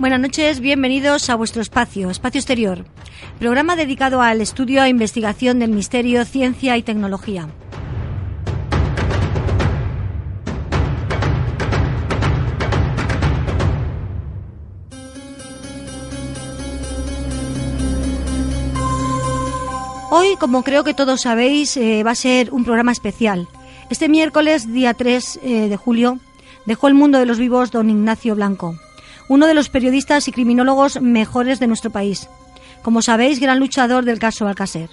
Buenas noches, bienvenidos a vuestro espacio, Espacio Exterior, programa dedicado al estudio e investigación del misterio, ciencia y tecnología. Hoy, como creo que todos sabéis, eh, va a ser un programa especial. Este miércoles, día 3 eh, de julio, dejó el mundo de los vivos don Ignacio Blanco uno de los periodistas y criminólogos mejores de nuestro país. Como sabéis, gran luchador del caso Alcácer,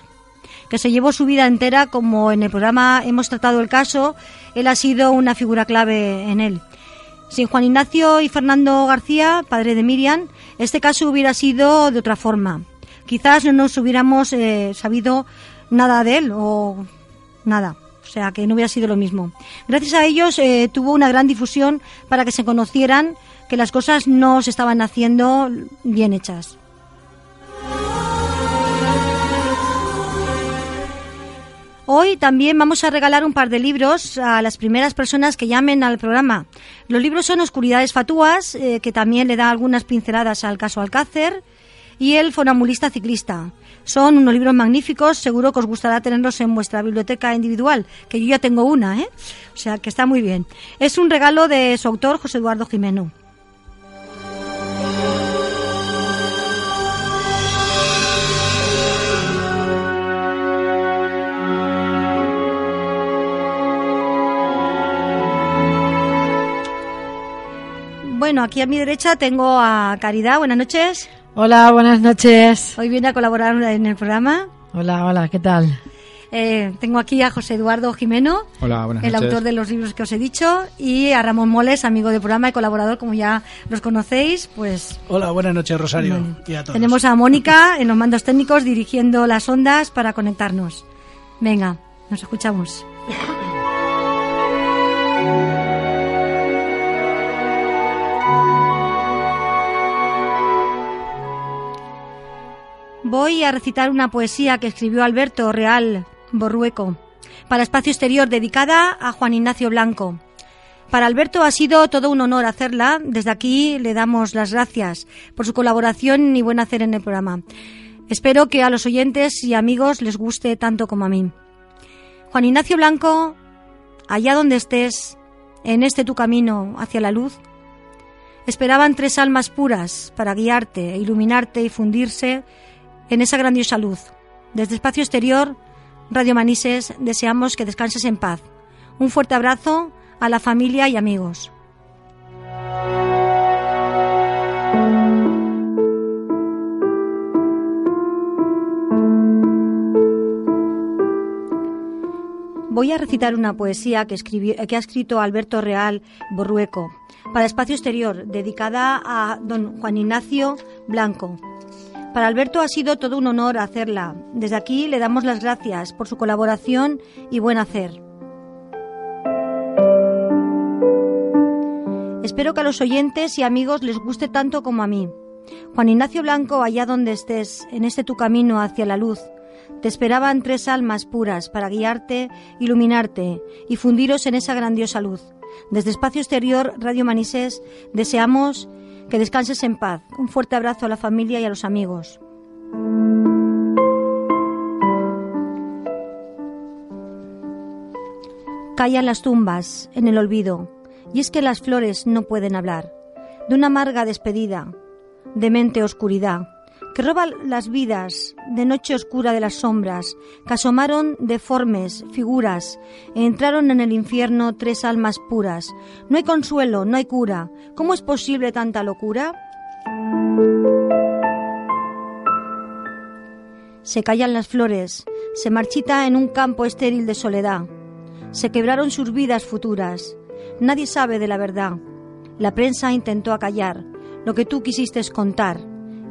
que se llevó su vida entera, como en el programa hemos tratado el caso, él ha sido una figura clave en él. Sin Juan Ignacio y Fernando García, padre de Miriam, este caso hubiera sido de otra forma. Quizás no nos hubiéramos eh, sabido nada de él o nada. O sea, que no hubiera sido lo mismo. Gracias a ellos eh, tuvo una gran difusión para que se conocieran que las cosas no se estaban haciendo bien hechas. Hoy también vamos a regalar un par de libros a las primeras personas que llamen al programa. Los libros son Oscuridades Fatúas, eh, que también le da algunas pinceladas al caso Alcácer, y El Fonamulista Ciclista. Son unos libros magníficos, seguro que os gustará tenerlos en vuestra biblioteca individual, que yo ya tengo una, ¿eh? O sea, que está muy bien. Es un regalo de su autor, José Eduardo Jimeno. Bueno, aquí a mi derecha tengo a Caridad. Buenas noches. Hola, buenas noches. Hoy viene a colaborar en el programa. Hola, hola, ¿qué tal? Eh, tengo aquí a José Eduardo Jimeno, Hola, el autor de los libros que os he dicho, y a Ramón Moles, amigo del programa y colaborador, como ya los conocéis. Pues Hola, buenas noches, Rosario. Y a todos. tenemos a Mónica en los mandos técnicos dirigiendo las ondas para conectarnos. Venga, nos escuchamos. Voy a recitar una poesía que escribió Alberto Real Borrueco para Espacio Exterior dedicada a Juan Ignacio Blanco. Para Alberto ha sido todo un honor hacerla. Desde aquí le damos las gracias por su colaboración y buen hacer en el programa. Espero que a los oyentes y amigos les guste tanto como a mí. Juan Ignacio Blanco, allá donde estés, en este tu camino hacia la luz, esperaban tres almas puras para guiarte, iluminarte y fundirse en esa grandiosa luz. Desde Espacio Exterior, Radio Manises, deseamos que descanses en paz. Un fuerte abrazo a la familia y amigos. Voy a recitar una poesía que, que ha escrito Alberto Real Borrueco para Espacio Exterior, dedicada a don Juan Ignacio Blanco, para Alberto ha sido todo un honor hacerla. Desde aquí le damos las gracias por su colaboración y buen hacer. Espero que a los oyentes y amigos les guste tanto como a mí. Juan Ignacio Blanco, allá donde estés, en este tu camino hacia la luz, te esperaban tres almas puras para guiarte, iluminarte y fundiros en esa grandiosa luz. Desde Espacio Exterior, Radio Manises, deseamos que descanses en paz. Un fuerte abrazo a la familia y a los amigos. Callan las tumbas en el olvido, y es que las flores no pueden hablar. De una amarga despedida, de mente oscuridad, que roba las vidas de noche oscura de las sombras, que asomaron deformes figuras, e entraron en el infierno tres almas puras. No hay consuelo, no hay cura. ¿Cómo es posible tanta locura? Se callan las flores, se marchita en un campo estéril de soledad. Se quebraron sus vidas futuras, Nadie sabe de la verdad. La prensa intentó acallar lo que tú quisiste contar.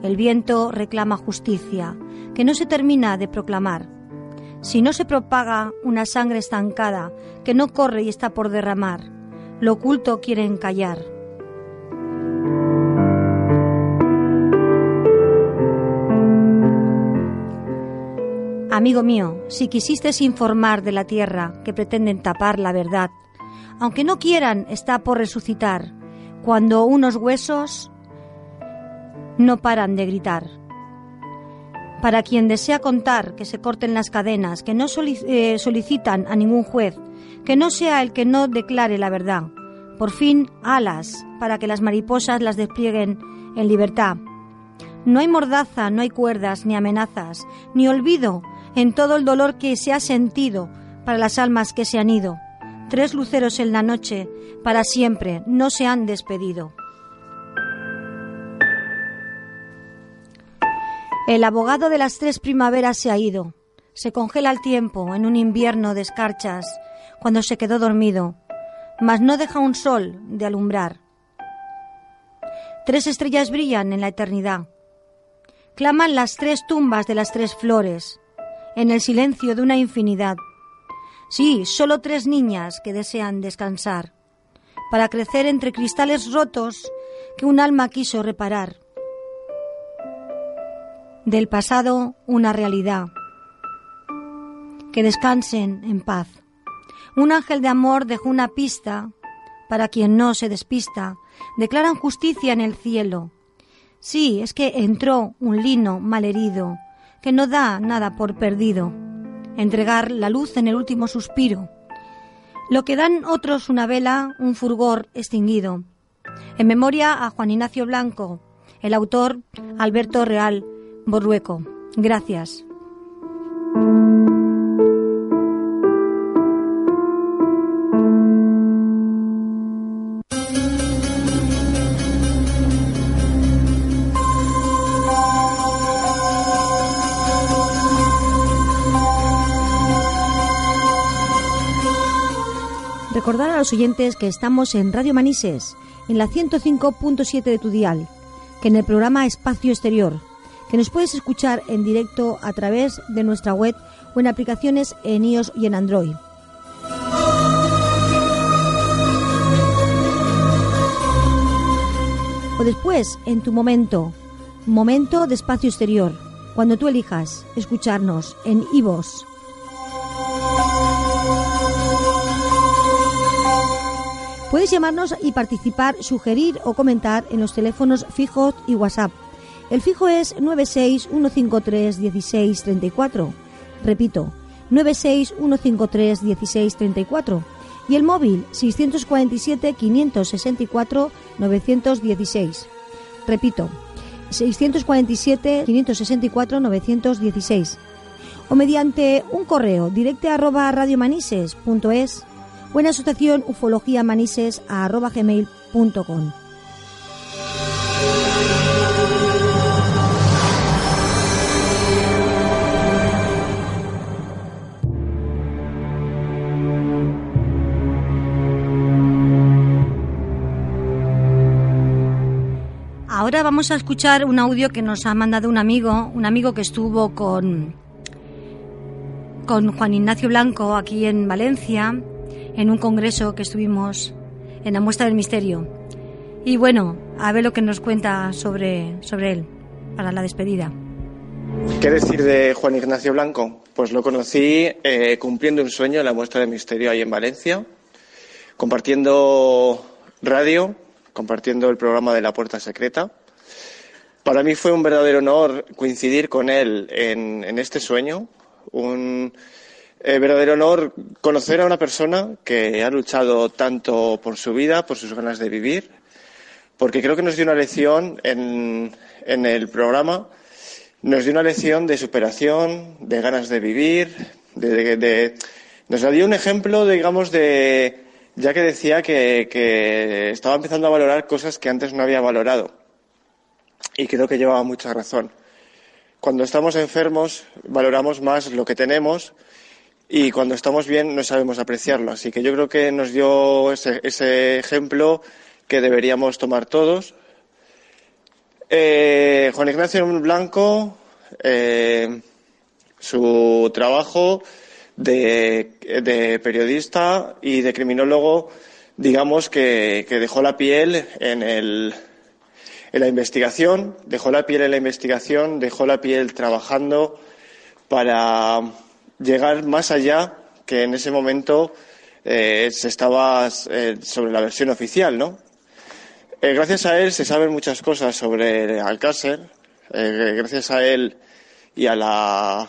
El viento reclama justicia, que no se termina de proclamar. Si no se propaga una sangre estancada que no corre y está por derramar, lo oculto quieren callar. Amigo mío, si quisiste informar de la tierra que pretenden tapar la verdad, aunque no quieran, está por resucitar, cuando unos huesos no paran de gritar. Para quien desea contar, que se corten las cadenas, que no eh, solicitan a ningún juez, que no sea el que no declare la verdad. Por fin, alas, para que las mariposas las desplieguen en libertad. No hay mordaza, no hay cuerdas, ni amenazas, ni olvido en todo el dolor que se ha sentido para las almas que se han ido. Tres luceros en la noche, para siempre, no se han despedido. El abogado de las tres primaveras se ha ido. Se congela el tiempo en un invierno de escarchas cuando se quedó dormido, mas no deja un sol de alumbrar. Tres estrellas brillan en la eternidad. Claman las tres tumbas de las tres flores, en el silencio de una infinidad. Sí, solo tres niñas que desean descansar, para crecer entre cristales rotos que un alma quiso reparar del pasado una realidad. Que descansen en paz. Un ángel de amor dejó una pista para quien no se despista. Declaran justicia en el cielo. Sí, es que entró un lino malherido que no da nada por perdido. Entregar la luz en el último suspiro. Lo que dan otros una vela, un furgor extinguido. En memoria a Juan Ignacio Blanco, el autor Alberto Real, Borrueco. Gracias. Recordar a los oyentes que estamos en Radio Manises, en la 105.7 de tu dial, que en el programa Espacio Exterior que nos puedes escuchar en directo a través de nuestra web o en aplicaciones en iOS y en Android. O después, en tu momento, momento de espacio exterior, cuando tú elijas escucharnos en iVoox. Puedes llamarnos y participar, sugerir o comentar en los teléfonos fijos y WhatsApp el fijo es 961531634. Repito, 961531634. Y el móvil 647-564-916. Repito, 647-564-916. O mediante un correo directo arroba radiomanises.es o en asociación ufología manises arroba gmail.com. Ahora vamos a escuchar un audio que nos ha mandado un amigo, un amigo que estuvo con, con Juan Ignacio Blanco aquí en Valencia, en un congreso que estuvimos en la muestra del misterio. Y bueno, a ver lo que nos cuenta sobre, sobre él para la despedida. ¿Qué decir de Juan Ignacio Blanco? Pues lo conocí eh, cumpliendo un sueño en la muestra del misterio ahí en Valencia, compartiendo radio compartiendo el programa de La Puerta Secreta. Para mí fue un verdadero honor coincidir con él en, este sueño, un eh, verdadero honor conocer a una persona que ha luchado tanto por su vida, por sus ganas de vivir, porque creo que nos dio una lección en, el programa, nos dio una lección de superación, de ganas de vivir, de, nos dio un ejemplo, digamos, de, ya que decía que, estaba empezando a valorar cosas que antes no había valorado. Y creo que llevaba mucha razón. Cuando estamos enfermos, valoramos más lo que tenemos y cuando estamos bien no sabemos apreciarlo. Así que yo creo que nos dio ese, ese ejemplo que deberíamos tomar todos. Eh, Juan Ignacio Blanco, eh, su trabajo de, periodista y de criminólogo, digamos que, que dejó la piel en, el, en la investigación, dejó la piel en la investigación, dejó la piel trabajando para llegar más allá que en ese momento eh, se estaba eh, sobre la versión oficial, ¿no? Eh, gracias a él se saben muchas cosas sobre Alcácer. gracias a él y a la,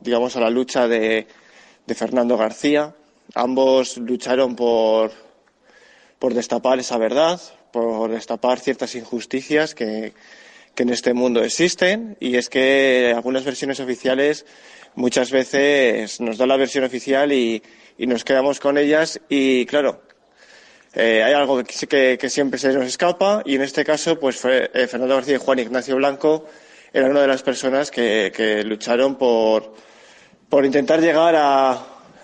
digamos, a la lucha de, de Fernando García. Ambos lucharon por, por destapar esa verdad, por destapar ciertas injusticias que, que en este mundo existen. Y es que algunas versiones oficiales muchas veces nos da la versión oficial y, nos quedamos con ellas y claro, eh, hay algo que, que, siempre se nos escapa y en este caso pues fue eh, Fernando García y Juan Ignacio Blanco eran una de las personas que, lucharon por, por intentar llegar a,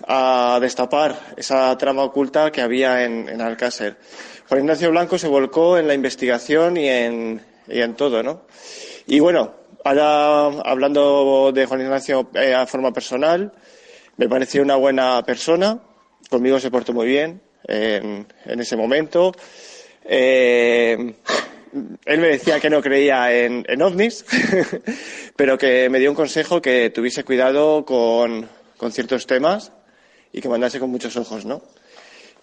a, destapar esa trama oculta que había en, en, Alcácer. Juan Ignacio Blanco se volcó en la investigación y en, y en todo, ¿no? Y bueno, Ahora, hablando de Juan Ignacio eh, a forma personal, me pareció una buena persona. Conmigo se portó muy bien en, ese momento. Eh, él me decía que no creía en, ovnis, pero que me dio un consejo que tuviese cuidado con, con ciertos temas y que mandase con muchos ojos, ¿no?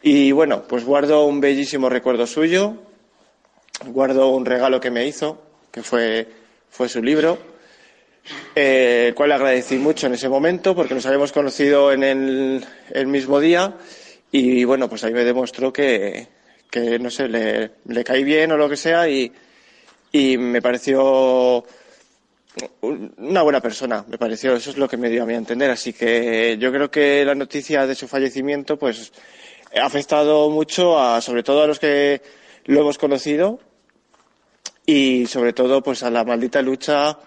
Y bueno, pues guardo un bellísimo recuerdo suyo, guardo un regalo que me hizo, que fue fue su libro, eh, el cual le agradecí mucho en ese momento porque nos habíamos conocido en el, mismo día y bueno, pues ahí me demostró que, no sé, le, le, caí bien o lo que sea y, y me pareció una buena persona, me pareció, eso es lo que me dio a mí a entender. Así que yo creo que la noticia de su fallecimiento, pues, ha afectado mucho a, sobre todo a los que lo hemos conocido y sobre todo pues a la maldita lucha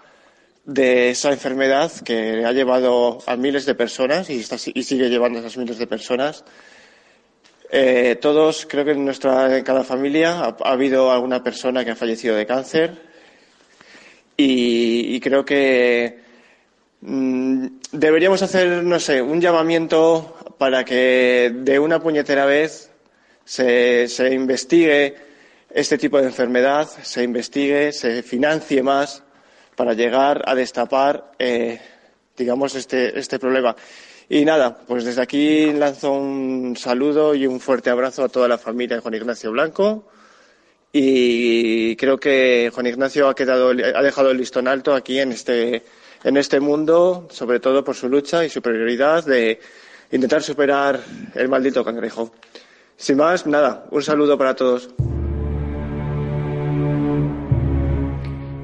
de esa enfermedad que ha llevado a miles de personas y, y sigue llevando a esas miles de personas. Eh, todos, creo que en, nuestra, en cada familia ha, habido alguna persona que ha fallecido de cáncer y, creo que mm, deberíamos hacer, no sé, un llamamiento para que de una puñetera vez se, se investigue este tipo de enfermedad se investigue, se financie más para llegar a destapar, eh, digamos, este, este problema. Y nada, pues desde aquí lanzo un saludo y un fuerte abrazo a toda la familia de Juan Ignacio Blanco. Y creo que Juan Ignacio ha, quedado, ha dejado el listón alto aquí en este, en este mundo, sobre todo por su lucha y su prioridad de intentar superar el maldito cangrejo. Sin más, nada, un saludo para todos.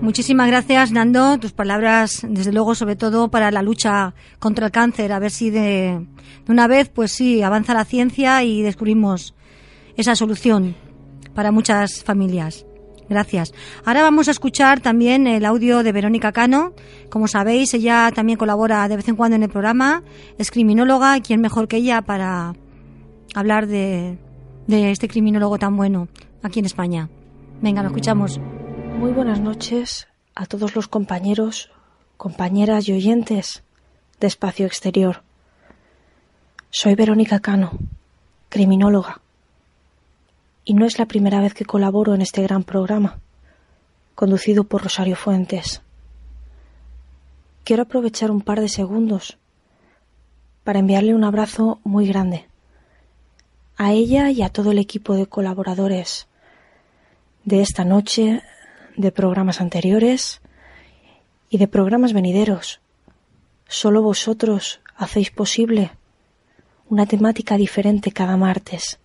Muchísimas gracias, Nando. Tus palabras, desde luego, sobre todo para la lucha contra el cáncer. A ver si de, una vez, pues sí, avanza la ciencia y descubrimos esa solución para muchas familias. Gracias. Ahora vamos a escuchar también el audio de Verónica Cano. Como sabéis, ella también colabora de vez en cuando en el programa. Es criminóloga quién mejor que ella para hablar de, de este criminólogo tan bueno aquí en España. Venga, lo escuchamos. Muy buenas noches a todos los compañeros, compañeras y oyentes de Espacio Exterior. Soy Verónica Cano, criminóloga, y no es la primera vez que colaboro en este gran programa, conducido por Rosario Fuentes. Quiero aprovechar un par de segundos para enviarle un abrazo muy grande a ella y a todo el equipo de colaboradores de esta noche de programas anteriores y de programas venideros. Solo vosotros hacéis posible una temática diferente cada martes,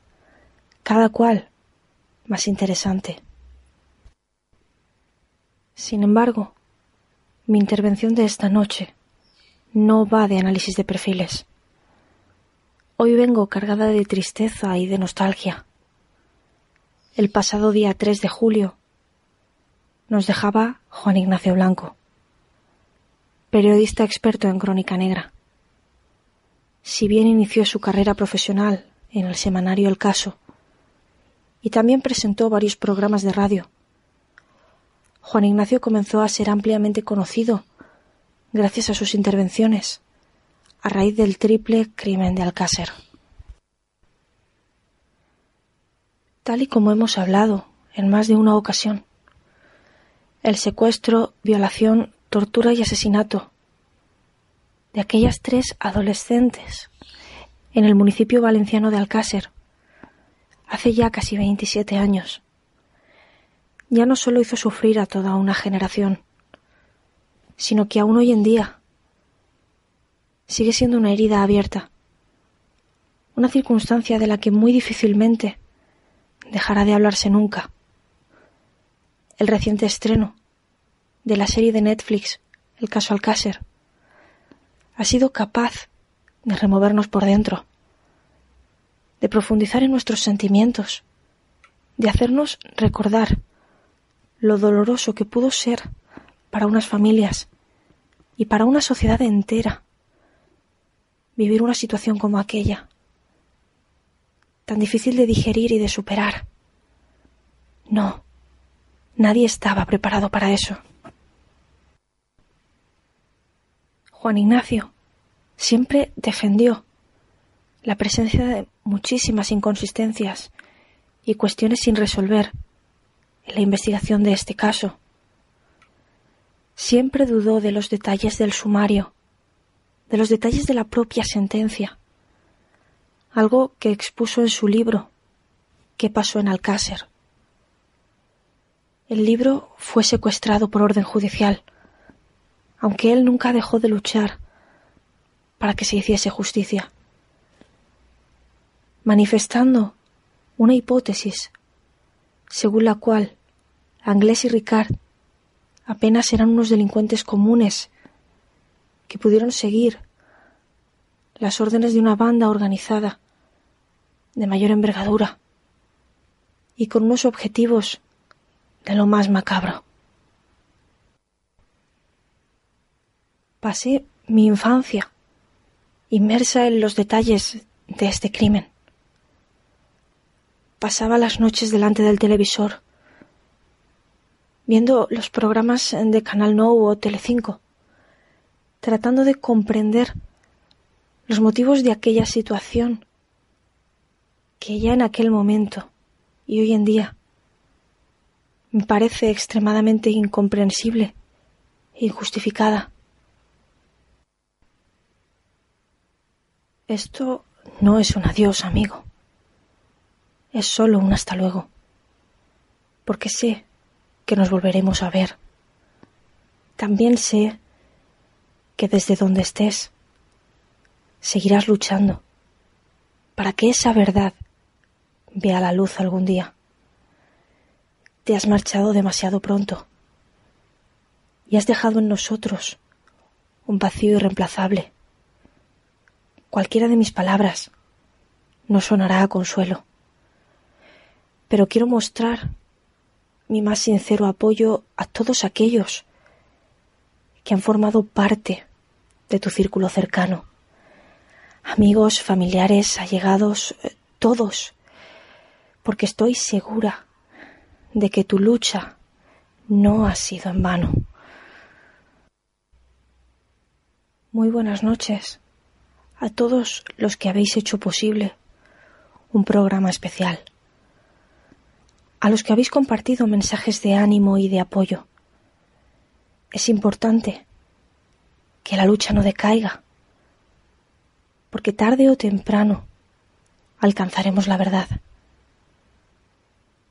cada cual más interesante. Sin embargo, mi intervención de esta noche no va de análisis de perfiles. Hoy vengo cargada de tristeza y de nostalgia. El pasado día 3 de julio nos dejaba Juan Ignacio Blanco, periodista experto en crónica negra. si bien inició su carrera profesional en el semanario El Caso, y también presentó varios programas de radio. Juan Ignacio comenzó a ser ampliamente conocido gracias a sus intervenciones a raíz del triple crimen de Alcácer. Tal y como hemos hablado en más de una ocasión, el secuestro, violación, tortura y asesinato de aquellas tres adolescentes en el municipio valenciano de Alcácer hace ya casi 27 años. Ya no solo hizo sufrir a toda una generación, sino que aún hoy en día sigue siendo una herida abierta, una circunstancia de la que muy difícilmente dejará de hablarse nunca. El reciente estreno de la serie de Netflix El caso Alcácer ha sido capaz de removernos por dentro de profundizar en nuestros sentimientos, de hacernos recordar lo doloroso que pudo ser para unas familias y para una sociedad entera vivir una situación como aquella, tan difícil de digerir y de superar. No, nadie estaba preparado para eso. Juan Ignacio siempre defendió la presencia de muchísimas inconsistencias y cuestiones sin resolver en la investigación de este caso. Siempre dudó de los detalles del sumario, de los detalles de la propia sentencia, algo que expuso en su libro, ¿Qué pasó en Alcácer? El libro fue secuestrado por orden judicial, aunque él nunca dejó de luchar para que se hiciese justicia manifestando una hipótesis según la cual Anglés y Ricard apenas eran unos delincuentes comunes que pudieron seguir las órdenes de una banda organizada de mayor envergadura y con unos objetivos de lo más macabro. Pasé mi infancia inmersa en los detalles de este crimen pasaba las noches delante del televisor, viendo los programas de Canal No o Telecinco, tratando de comprender los motivos de aquella situación que ya en aquel momento y hoy en día me parece extremadamente incomprensible injustificada. Esto no es un adiós, amigo es solo un hasta luego, porque sé que nos volveremos a ver. También sé que desde donde estés seguirás luchando para que esa verdad vea la luz algún día. Te has marchado demasiado pronto y has dejado en nosotros un vacío irreemplazable. Cualquiera de mis palabras no sonará a consuelo pero quiero mostrar mi más sincero apoyo a todos aquellos que han formado parte de tu círculo cercano. Amigos, familiares, allegados, eh, todos, porque estoy segura de que tu lucha no ha sido en vano. Muy buenas noches a todos los que habéis hecho posible un programa especial a los que habéis compartido mensajes de ánimo y de apoyo. Es importante que la lucha no decaiga, porque tarde o temprano alcanzaremos la verdad.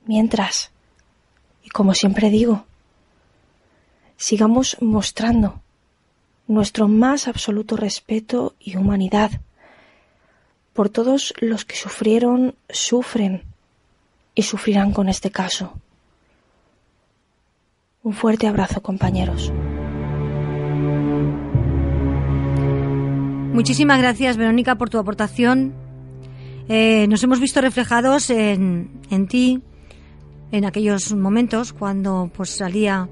Mientras, y como siempre digo, sigamos mostrando nuestro más absoluto respeto y humanidad por todos los que sufrieron, sufren y sufrirán con este caso. Un fuerte abrazo, compañeros. Muchísimas gracias, Verónica, por tu aportación. Eh, nos hemos visto reflejados en, en ti en aquellos momentos cuando pues salía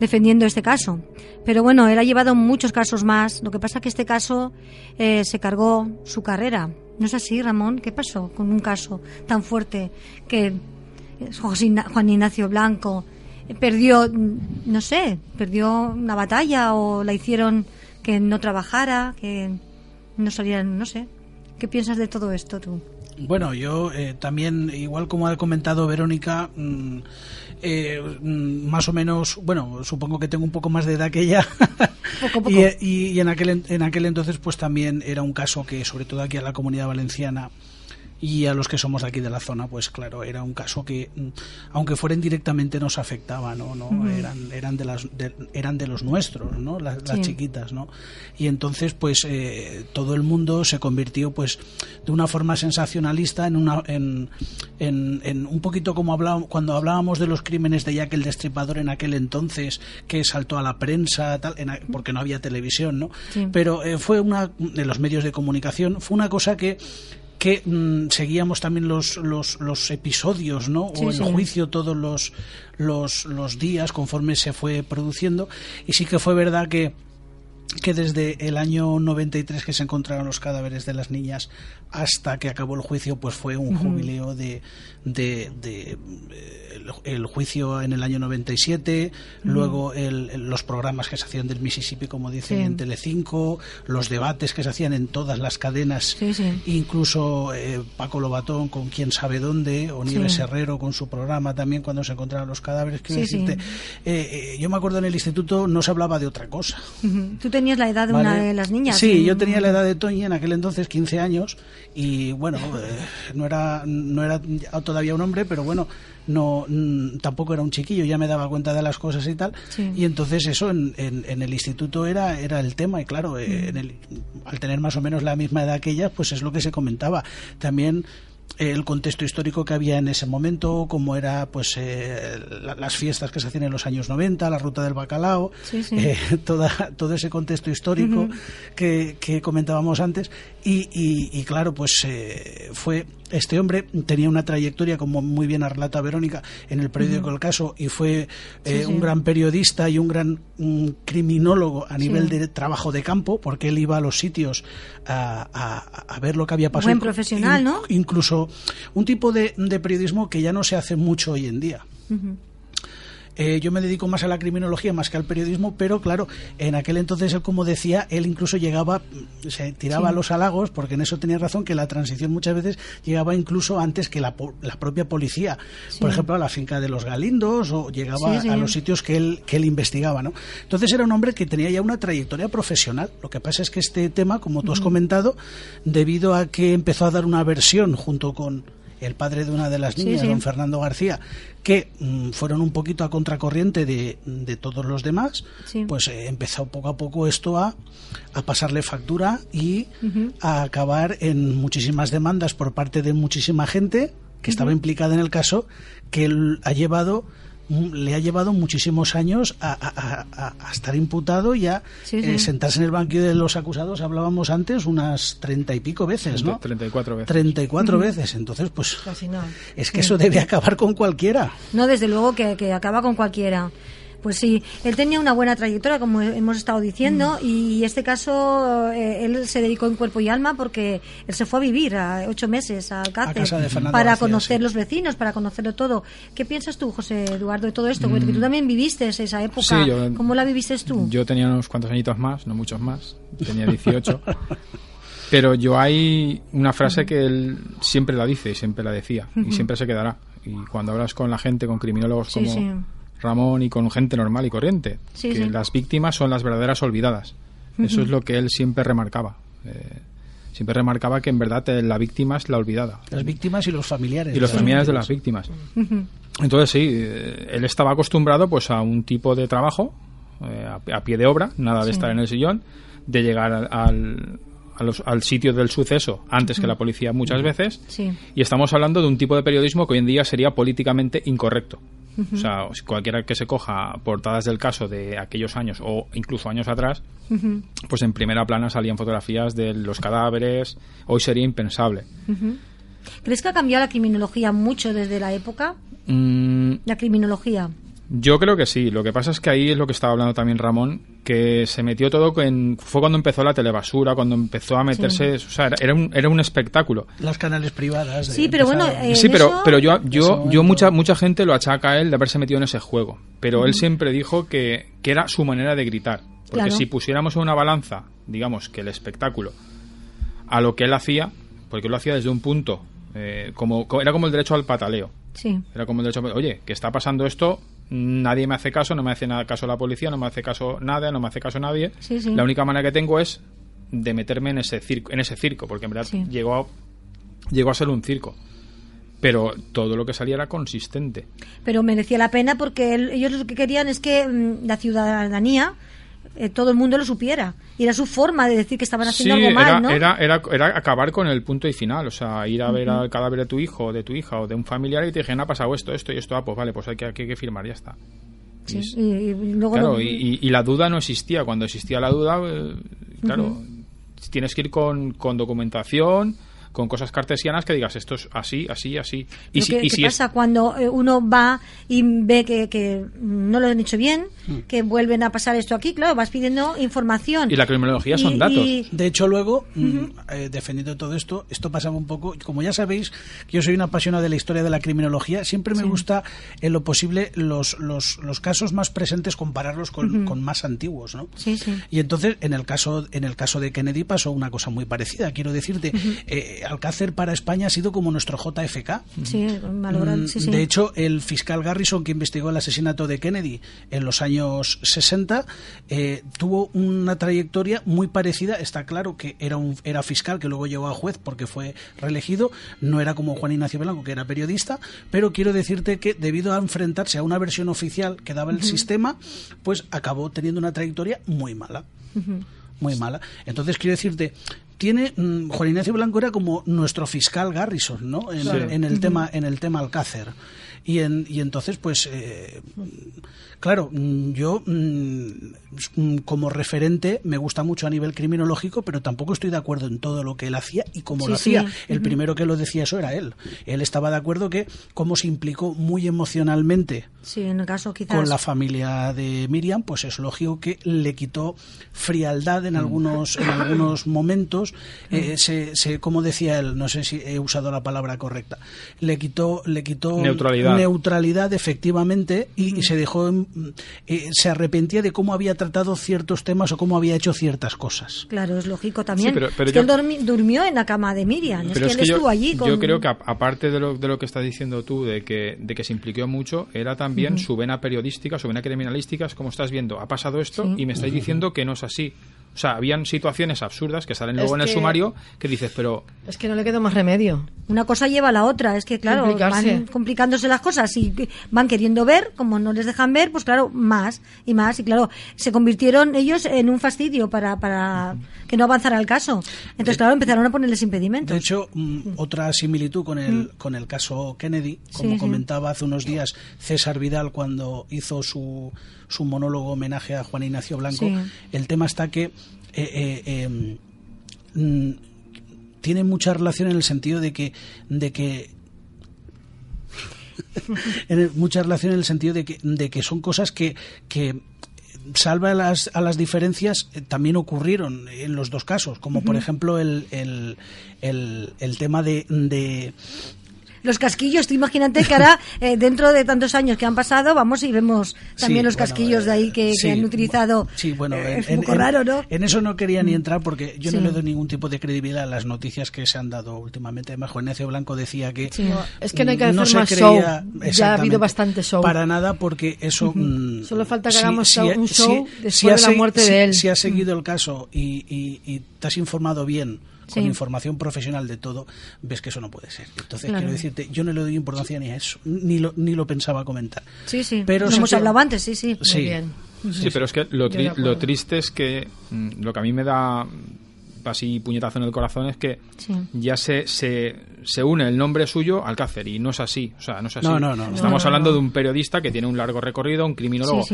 defendiendo este caso. Pero bueno, él ha llevado muchos casos más. Lo que pasa que este caso eh, se cargó su carrera. ¿No es así, Ramón? ¿Qué pasó con un caso tan fuerte que Juan Ignacio Blanco perdió, no sé, perdió una batalla o la hicieron que no trabajara, que no salieran, no sé. ¿Qué piensas de todo esto tú? Bueno, yo eh, también, igual como ha comentado Verónica, mm, eh, mm, más o menos, bueno, supongo que tengo un poco más de edad que ella. y, y en, aquel, en aquel entonces, pues también era un caso que, sobre todo aquí en la comunidad valenciana, y a los que somos de aquí de la zona pues claro era un caso que mm, aunque fuera indirectamente nos afectaba no no eran eran de las eran de los nuestros no las, chiquitas no y entonces pues eh, todo el mundo se convirtió pues de una forma sensacionalista en una en, en, un poquito como hablábamos cuando hablábamos de los crímenes de Jack el Destripador en aquel entonces que saltó a la prensa tal porque no había televisión no pero eh, fue una de los medios de comunicación fue una cosa que que mm, seguíamos también los, los, los episodios, ¿no? o el juicio todos los, los, los días conforme se fue produciendo. Y sí que fue verdad que que desde el año 93 que se encontraron los cadáveres de las niñas hasta que acabó el juicio, pues fue un jubileo de, de, de el, juicio en el año 97, luego el, los programas que se hacían del Mississippi, como dicen en Telecinco, los debates que se hacían en todas las cadenas, incluso eh, Paco Lobatón con quién sabe dónde, o Nieves Herrero con su programa también cuando se encontraron los cadáveres. Eh, eh, yo me acuerdo en el instituto no se hablaba de otra cosa. Tú tenías la edad de una de las niñas. Sí, yo tenía la edad de Toñi en aquel entonces, 15 años, y bueno, no era no era todavía un hombre, pero bueno, no mm, tampoco era un chiquillo, ya me daba cuenta de las cosas y tal. Y entonces eso en, en, el instituto era, era el tema y claro, eh, mm. al tener más o menos la misma edad que ella, pues es lo que se comentaba. También el contexto histórico que había en ese momento, como era pues eh, las fiestas que se hacían en los años 90, la ruta del bacalao, eh, toda, todo ese contexto histórico que, que, comentábamos antes. Y, y, claro, pues eh, fue este hombre tenía una trayectoria, como muy bien ha relatado Verónica, en el periódico El Caso y fue un gran periodista y un gran criminólogo a nivel de trabajo de campo, porque él iba a los sitios a, a, ver lo que había pasado. Buen profesional, ¿no? Incluso un tipo de, periodismo que ya no se hace mucho hoy en día. Eh, yo me dedico más a la criminología más que al periodismo, pero claro, en aquel entonces él, como decía, él incluso llegaba, se tiraba a los halagos, porque en eso tenía razón, que la transición muchas veces llegaba incluso antes que la, propia policía. Por ejemplo, a la finca de los Galindos o llegaba a los sitios que él, que él investigaba, ¿no? Entonces era un hombre que tenía ya una trayectoria profesional. Lo que pasa es que este tema, como tú has comentado, debido a que empezó a dar una versión junto con el padre de una de las niñas, don Fernando García, que mm, fueron un poquito a contracorriente de, de todos los demás, pues eh, empezó poco a poco esto a, a pasarle factura y a acabar en muchísimas demandas por parte de muchísima gente que estaba implicada en el caso, que él ha llevado le ha llevado muchísimos años a, estar imputado y a eh, sentarse en el banquillo de los acusados. Hablábamos antes unas treinta y pico veces, ¿no? Treinta y cuatro veces. Treinta y cuatro veces. Entonces, pues. Es que eso debe acabar con cualquiera. No, desde luego que, que acaba con cualquiera. Pues sí, él tenía una buena trayectoria, como hemos estado diciendo, mm. y este caso eh, él se dedicó en cuerpo y alma porque él se fue a vivir a ocho meses a Alcácer para conocer los vecinos, para conocerlo todo. ¿Qué piensas tú, José Eduardo, de todo esto? Porque tú mm. también viviste esa época. ¿Cómo la viviste tú? Yo tenía unos cuantos añitos más, no muchos más, tenía 18. Pero yo hay una frase que él siempre la dice y siempre la decía y siempre se quedará. Y cuando hablas con la gente, con criminólogos como Ramón y con gente normal y corriente, que las víctimas son las verdaderas olvidadas. Eso es lo que él siempre remarcaba. Eh, siempre remarcaba que en verdad eh, la víctima es la olvidada. Las víctimas y los familiares. Y los familiares de las víctimas. Entonces sí, eh, él estaba acostumbrado pues a un tipo de trabajo, a, pie de obra, nada de estar en el sillón, de llegar al, al sitio del suceso antes que la policía muchas veces. Y estamos hablando de un tipo de periodismo que hoy en día sería políticamente incorrecto. O sea, cualquiera que se coja portadas del caso de aquellos años o incluso años atrás, pues en primera plana salían fotografías de los cadáveres. Hoy sería impensable. ¿Crees que ha cambiado la criminología mucho desde la época? Mm. La criminología. Yo creo que sí. Lo que pasa es que ahí es lo que estaba hablando también Ramón, que se metió todo en... Fue cuando empezó la telebasura, cuando empezó a meterse... O sea, era un, era un espectáculo. Las canales privadas. Sí, pero bueno... sí, pero, pero yo, yo, yo mucha, mucha gente lo achaca a él de haberse metido en ese juego. Pero él siempre dijo que, que era su manera de gritar. Porque si pusiéramos en una balanza, digamos, que el espectáculo a lo que él hacía, porque él lo hacía desde un punto, eh, como, era como el derecho al pataleo. Sí. Era como el derecho a, oye, que está pasando esto, nadie me hace caso, no me hace nada caso la policía, no me hace caso nada, no me hace caso nadie. La única manera que tengo es de meterme en ese circo, en ese circo porque en verdad llegó, a, llegó a ser un circo pero todo lo que salía era consistente. Pero merecía la pena porque ellos lo que querían es que mm, la ciudadanía eh, todo el mundo lo supiera. Y era su forma de decir que estaban haciendo algo mal, ¿no? Era, era, era, acabar con el punto y final. O sea, ir a ver al cadáver de tu hijo, o de tu hija, o de un familiar y te dijeron, ha pasado esto, esto y esto. Ah, pues vale, pues hay que, hay que firmar, ya está. y, luego y, la duda no existía. Cuando existía la duda, eh, claro, tienes que ir con, con documentación con cosas cartesianas que digas esto es así, así, así. Y si, ¿Qué, pasa cuando eh, uno va y ve que, no lo han hecho bien, mm. que vuelven a pasar esto aquí? Claro, vas pidiendo información. Y la criminología son datos. De hecho, luego, mm, eh, defendiendo todo esto, esto pasaba un poco, como ya sabéis, yo soy una apasionada de la historia de la criminología, siempre me gusta en lo posible los, los, los, casos más presentes compararlos con, con más antiguos, ¿no? Sí, sí. Y entonces, en el caso en el caso de Kennedy pasó una cosa muy parecida. Quiero decirte, Alcácer para España ha sido como nuestro JFK. Sí, mm, De hecho, el fiscal Garrison, que investigó el asesinato de Kennedy en los años 60, eh, tuvo una trayectoria muy parecida. Está claro que era, un, era fiscal que luego llegó a juez porque fue reelegido. No era como Juan Ignacio Blanco, que era periodista. Pero quiero decirte que debido a enfrentarse a una versión oficial que daba el sistema, pues acabó teniendo una trayectoria muy mala. muy mala. Entonces quiero decirte, tiene mm, Juan Ignacio Blanco era como nuestro fiscal Garrison, ¿no? En, el tema en el tema Alcácer. Y, en, y entonces, pues, eh, claro, mm, yo mm, como referente me gusta mucho a nivel criminológico, pero tampoco estoy de acuerdo en todo lo que él hacía y cómo lo hacía. El primero que lo decía eso era él. Él estaba de acuerdo que cómo se implicó muy emocionalmente en el caso, con la familia de Miriam, pues es lógico que le quitó frialdad en algunos, en algunos momentos. Eh, se, como decía él, no sé si he usado la palabra correcta, le quitó, le quitó neutralidad neutralidad efectivamente y, se dejó eh, se arrepentía de cómo había tratado ciertos temas o cómo había hecho ciertas cosas. Claro es lógico también. es que él durmió en la cama de Miriam es que él estuvo allí yo creo que aparte de lo, de lo que estás diciendo tú de que, de que se implicó mucho era también su vena periodística su vena criminalística es como estás viendo ha pasado esto y me estáis diciendo que no es así o sea, habían situaciones absurdas que salen luego en el sumario que dices, pero... Es que no le quedó más remedio. Una cosa lleva a la otra. Es que, claro, van complicándose las cosas y van queriendo ver, como no les dejan ver, pues claro, más y más. Y claro, se convirtieron ellos en un fastidio para, para que no avanzara el caso. Entonces, claro, empezaron a ponerles impedimentos. De hecho, mm, otra similitud con el, mm. con el caso Kennedy, como comentaba hace unos días César Vidal cuando hizo su su monólogo homenaje a Juan Ignacio Blanco. El tema está que eh, eh, em, mm, tiene mucha relación en el sentido de que, de que mucha relación en el sentido de que, de que son cosas que, que salva a las, a las diferencias, eh, también ocurrieron en los dos casos, como por ejemplo el, el, el, el tema de, de, los casquillos. Tú imagínate que ahora, eh, dentro de tantos años que han pasado, vamos y vemos también los casquillos de ahí que, han utilizado. Sí, bueno, eh, en, un poco raro, ¿no? En eso no quería ni mm. entrar porque yo no le doy ningún tipo de credibilidad a las noticias que se han dado últimamente. Además, Juan Blanco decía que. es que no hay que hacer más show. Ya ha habido bastante show. Para nada, porque eso. Mm, Solo falta que hagamos un show después de la muerte de él. Si has seguido el caso y, y te has informado bien con información profesional de todo, ves que eso no puede ser. Entonces, quiero decirte, yo no le doy importancia ni a eso, ni lo, ni lo pensaba comentar. Sí, sí, pero lo hemos hablado antes, sí, sí. Sí. sí, pero es que lo, lo triste es que mm, lo que a mí me da así puñetazo en el corazón es que ya se, se, se, une el nombre suyo al Cáceres y no es así. O sea, no es así. No, no, no, Estamos hablando de un periodista que tiene un largo recorrido, un criminólogo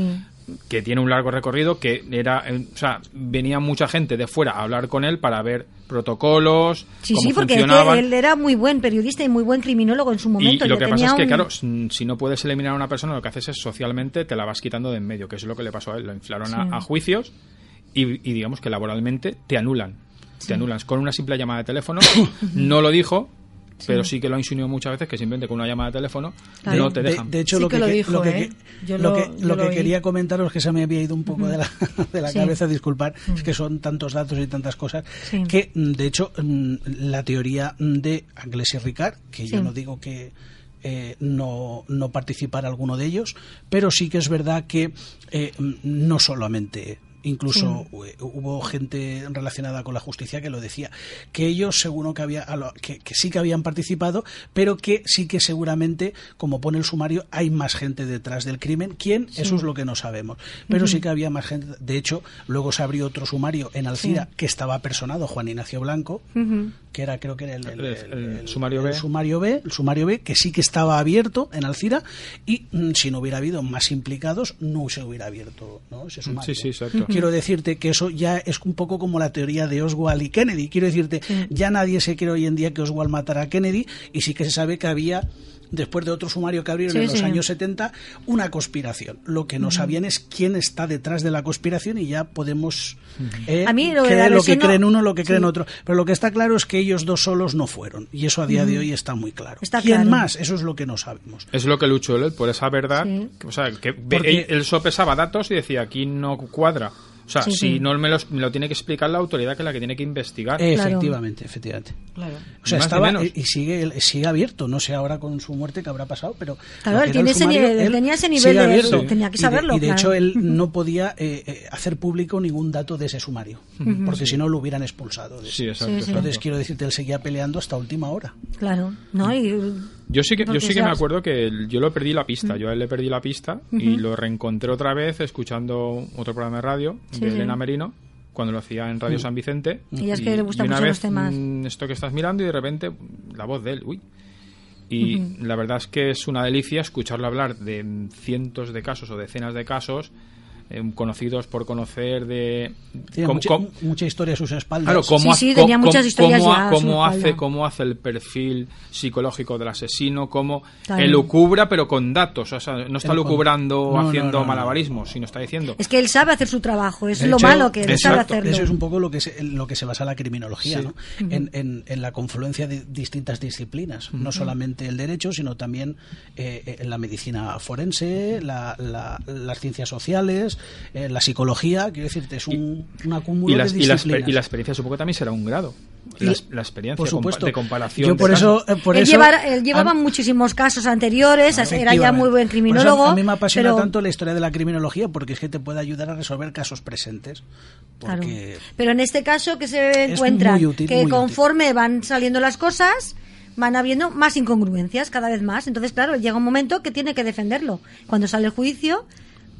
que tiene un largo recorrido, que era, eh, o sea, venía mucha gente de fuera a hablar con él para ver protocolos, sí, sí, porque él era muy buen periodista y muy buen criminólogo en su momento. Y, lo que pasa es que, claro, si no puedes eliminar a una persona, lo que haces es socialmente te la vas quitando de en medio, que es lo que le pasó a él. Lo inflaron a, juicios y, digamos que laboralmente te anulan. Te anulan con una simple llamada de teléfono. no lo dijo, pero sí que lo ha insinuado muchas veces que simplemente con una llamada de teléfono no te dejan. De, hecho, lo, que, lo, que, lo, que, quería comentaros que se me había ido un poco de la, de la cabeza, disculpar, es que son tantos datos y tantas cosas, que mm, de hecho mm, la teoría de Anglés y Ricard, que yo no digo que eh, no, no participar alguno de ellos, pero sí que es verdad que eh, no solamente Incluso hubo gente relacionada con la justicia que lo decía, que ellos seguro que había que, sí que habían participado, pero que sí que seguramente, como pone el sumario, hay más gente detrás del crimen. ¿Quién? Eso es lo que no sabemos. Pero sí que había más gente. De hecho, luego se abrió otro sumario en Alcira que estaba personado Juan Ignacio Blanco, que era creo que era el, sumario B. El sumario B, el sumario B, que sí que estaba abierto en Alcira y mm, si no hubiera habido más implicados no se hubiera abierto ¿no? ese sumario. Sí, sí, exacto quiero decirte que eso ya es un poco como la teoría de Oswald y Kennedy. Quiero decirte, ya nadie se cree hoy en día que Oswald matara a Kennedy y sí que se sabe que había después de otro sumario que abrieron en los años 70, una conspiración. Lo que no sabían es quién está detrás de la conspiración y ya podemos eh, a mí lo, lo que creen uno, lo que creen otro. Pero lo que está claro es que ellos dos solos no fueron y eso a día de hoy está muy claro. ¿Quién más? Eso es lo que no sabemos. Es lo que luchó él por esa verdad. O sea, que él, él sopesaba datos y decía, aquí no cuadra. O sea, si no me, lo tiene que explicar la autoridad que es la que tiene que investigar. Efectivamente, efectivamente. Claro. O sea, estaba y, sigue sigue abierto. No sé ahora con su muerte qué habrá pasado, pero. Claro, él, tiene ese nivel, tenía ese nivel de. Tenía que saberlo. Y de, hecho, él no podía eh, eh, hacer público ningún dato de ese sumario, porque si no lo hubieran expulsado. Sí, exacto. Entonces, quiero decirte, él seguía peleando hasta última hora. Claro, ¿no? Y yo sí que, yo sí que me acuerdo que yo lo perdí la pista, yo a él le perdí la pista y lo reencontré otra vez escuchando otro programa de radio de Elena Merino cuando lo hacía en Radio San Vicente. Y, es que le gustan mucho los temas. Mm, esto que estás mirando y de repente la voz de él, uy. Y la verdad es que es una delicia escucharlo hablar de cientos de casos o decenas de casos eh, conocidos por conocer de mucha, historia a sus espaldas. sí, sí, tenía muchas historias cómo, hace cómo hace el perfil psicológico del asesino, cómo elucubra pero con datos, o sea, no está lucubrando haciendo malabarismo, sino está diciendo. Es que él sabe hacer su trabajo, es lo malo que él sabe hacerlo. Eso es un poco lo que se, lo que se basa la criminología, ¿no? en, en, la confluencia de distintas disciplinas, no solamente el derecho, sino también eh, en la medicina forense, la, las ciencias sociales, eh, la psicología, quiero decirte, es un, acúmulo de disciplinas. Y la, experiencia supongo que también será un grado. La, experiencia de comparación. Yo por eso, eh, por él, llevaba muchos casos anteriores, era ya muy buen criminólogo. a mí me apasiona tanto la historia de la criminología porque es que te puede ayudar a resolver casos presentes. Pero en este caso que se encuentra que conforme van saliendo las cosas van habiendo más incongruencias cada vez más. Entonces, claro, llega un momento que tiene que defenderlo. Cuando sale el juicio,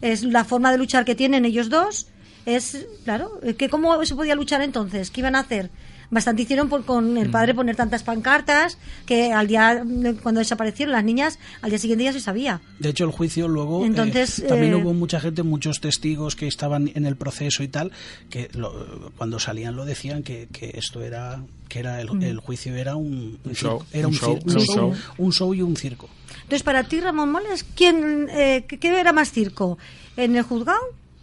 es la forma de luchar que tienen ellos dos. Es, claro, que ¿cómo se podía luchar entonces? ¿Qué iban a hacer? Bastante hicieron por, con el padre mm. poner tantas pancartas que al día, cuando desaparecieron las niñas, al día siguiente ya se sabía. De hecho, el juicio luego. Eh, Entonces, también eh, hubo mucha gente, muchos testigos que estaban en el proceso y tal, que cuando salían lo decían que, que esto era. que era el, mm. juicio era un, show. Era un, show, un, show. y un circo. Entonces, para ti, Ramón Moles, ¿quién, eh, ¿qué era más circo? ¿En el juzgado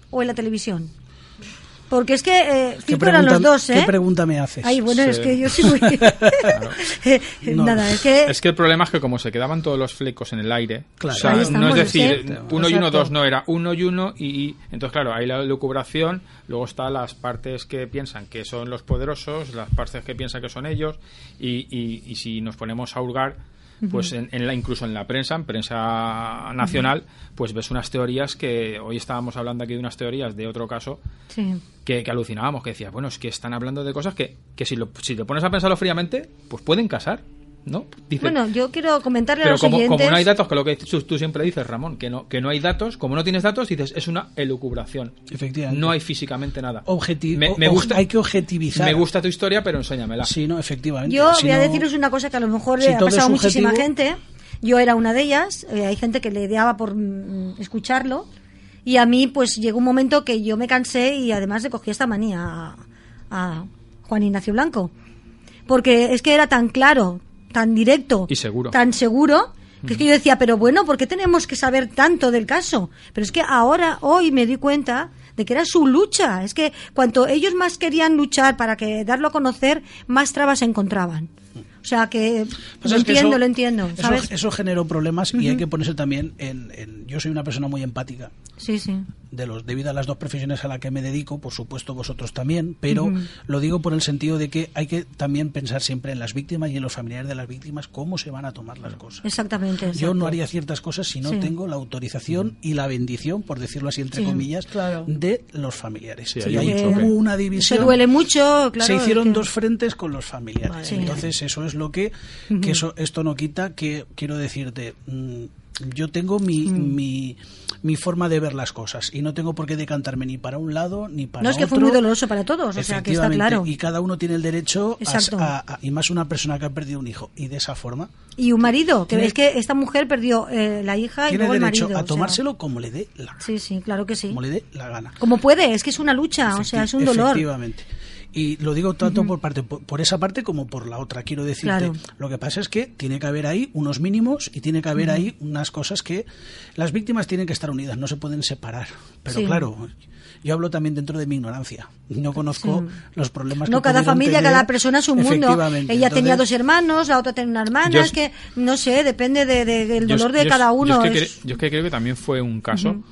o en la televisión? Porque es que eh, circo eran los dos, ¿eh? ¿Qué pregunta me haces? Ay, bueno, es que yo sí muy... Nada, es que... Es que el problema es que como se quedaban todos los flecos en el aire, o sea, no es decir, uno y uno, dos, no, era uno y uno y... Entonces, claro, hay la lucubración, luego están las partes que piensan que son los poderosos, las partes que piensan que son ellos y, y, y si nos ponemos a hurgar pues en, la, incluso en la prensa, en prensa nacional, pues ves unas teorías que hoy estábamos hablando aquí de unas teorías de otro caso que, alucinábamos, que decías, bueno, es que están hablando de cosas que, que si, lo, si te pones a pensarlo fríamente, pues pueden casar. ¿No? bueno, yo quiero comentarle a los como, como no hay datos, que lo que tú, siempre dices, Ramón, que no, que no hay datos, como no tienes datos, dices, es una elucubración. Efectivamente. No hay físicamente nada. me, gusta, hay que objetivizar. Me gusta tu historia, pero enséñamela. Sí, no, efectivamente. Yo voy a deciros una cosa que a lo mejor le ha pasado a muchísima gente. Yo era una de ellas, eh, hay gente que le ideaba por mm, escucharlo. Y a mí, pues llegó un momento que yo me cansé y además le cogí esta manía a, a Juan Ignacio Blanco. Porque es que era tan claro, tan directo, y seguro. tan seguro, que es que yo decía, pero bueno, ¿por qué tenemos que saber tanto del caso? Pero es que ahora, hoy me di cuenta de que era su lucha. Es que cuanto ellos más querían luchar para que darlo a conocer, más trabas se encontraban. O sea que pues lo entiendo, lo entiendo. Eso, generó problemas y hay que ponerse también en, Yo soy una persona muy empática. Sí, sí. De los, debido a las dos profesiones a las que me dedico, por supuesto vosotros también, pero lo digo por el sentido de que hay que también pensar siempre en las víctimas y en los familiares de las víctimas cómo se van a tomar las cosas. Exactamente. Yo no haría ciertas cosas si no tengo la autorización y la bendición, por decirlo así entre comillas, de los familiares. y hay una división. Se duele mucho, claro. Se hicieron dos frentes con los familiares. Entonces eso es lo que, que eso, esto no quita que, quiero decirte, mm, yo tengo mi, mm. mi, mi, forma de ver las cosas y no tengo por qué decantarme ni para un lado ni para otro. No, es que fue muy doloroso para todos, o sea, que está claro. Y cada uno tiene el derecho, a, y más una persona que ha perdido un hijo, y de esa forma. Y un marido, que ves que esta mujer perdió eh, la hija y luego el marido. a tomárselo como le dé la gana. Sí, sí, claro que sí. Como le dé la gana. Como puede, es que es una lucha, o sea, es un dolor. Efectivamente. Y lo digo tanto por parte por, esa parte como por la otra. Quiero decirte, lo que pasa es que tiene que haber ahí unos mínimos y tiene que haber ahí unas cosas que las víctimas tienen que estar unidas, no se pueden separar. Pero claro, yo hablo también dentro de mi ignorancia. No conozco los problemas no, cada familia, cada persona es un mundo. Ella tenía dos hermanos, la otra tenía una hermana. es que, no sé, depende del dolor de cada uno. Yo es que, creo que también fue un caso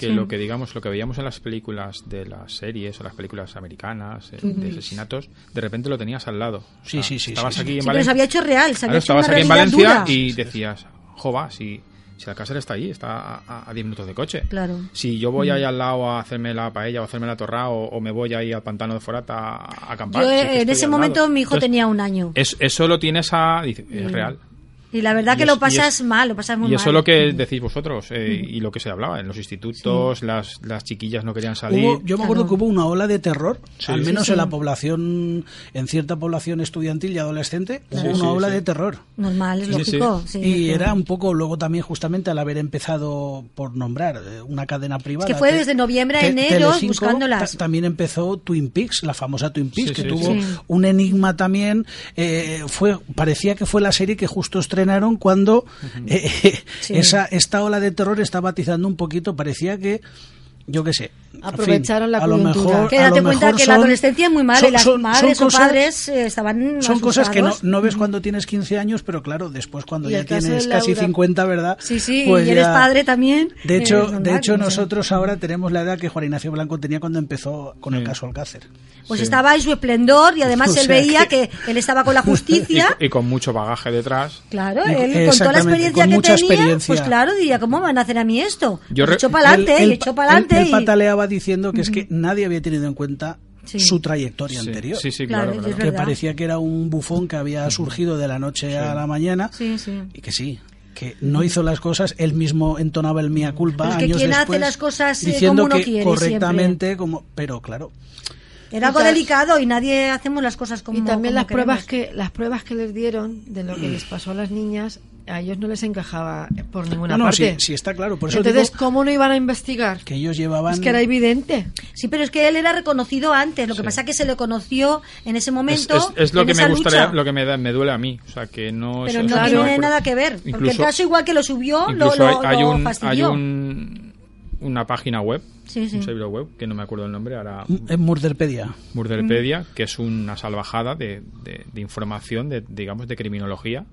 que lo que digamos lo que veíamos en las películas de las series o las películas americanas eh, de asesinatos de repente lo tenías al lado sí sí sí estabas aquí en Valencia se había hecho real se había hecho estabas aquí en Valencia y decías jova si si la casa está ahí, está a 10 minutos de coche. Claro. Si yo voy ahí al lado a hacerme la paella o a hacerme la torra o, me voy ahí al pantano de Forata a, acampar. Yo, en ese momento mi hijo tenía un año. eso lo tienes a... es real. Y la verdad que lo pasas mal, lo pasas muy mal. Y eso es lo que decís vosotros eh, y lo que se hablaba en los institutos, las, las chiquillas no querían salir. yo me acuerdo que hubo una ola de terror, al menos en la población, en cierta población estudiantil y adolescente, hubo una ola de terror. Normal, es lógico. y era un poco luego también justamente al haber empezado por nombrar eh, una cadena privada. Es que fue desde noviembre a enero buscándolas. También empezó Twin Peaks, la famosa Twin Peaks, que tuvo un enigma también. Eh, fue parecía que fue la serie que justo estrenó estrenaron cuando eh, esa, esta ola de terror estaba atizando un poquito. Parecía que yo qué sé. Aprovecharon la a Lo mejor, que date cuenta que la adolescencia es muy mala y las madres o padres eh, estaban Son cosas que no, ves cuando tienes 15 años, pero claro, después cuando ya tienes casi 50, ¿verdad? Sí, sí, pues y eres padre también. De hecho, de hecho nosotros ahora tenemos la edad que Juan Ignacio Blanco tenía cuando empezó con el caso Alcácer. Pues estaba en su esplendor y además él veía que... él estaba con la justicia. y, con mucho bagaje detrás. Claro, él con toda la experiencia que tenía, pues claro, diría, ¿cómo van a hacer a mí esto? Yo echó para adelante, y echó para adelante. Diciendo que es que nadie había tenido en cuenta su trayectoria anterior. Sí, sí, claro. Que parecía que era un bufón que había surgido de la noche a la mañana. Y que sí, que no hizo las cosas, él mismo entonaba el mía culpa es que hace las cosas eh, diciendo como uno que quiere, correctamente, como, pero claro, era algo delicado y nadie hacemos las cosas como Y también las pruebas que las pruebas que les dieron de lo que les pasó a las niñas a ellos no les encajaba por ninguna no, parte. Sí, sí, está claro. Por eso Entonces, ¿cómo no iban a investigar? Que ellos llevaban. Es que era evidente. Sí, pero es que él era reconocido antes. Lo que pasa es que se le conoció en ese momento. Es, lo que me gustaría, lo que me, me duele a mí. O sea, que no. Pero no tiene nada que ver. porque el caso, igual que lo subió, lo, lo, hay, un, hay un, una página web un servidor web, que no me acuerdo el nombre ahora. Es Murderpedia. Murderpedia, que es una salvajada de, de, información, de, digamos, de criminología,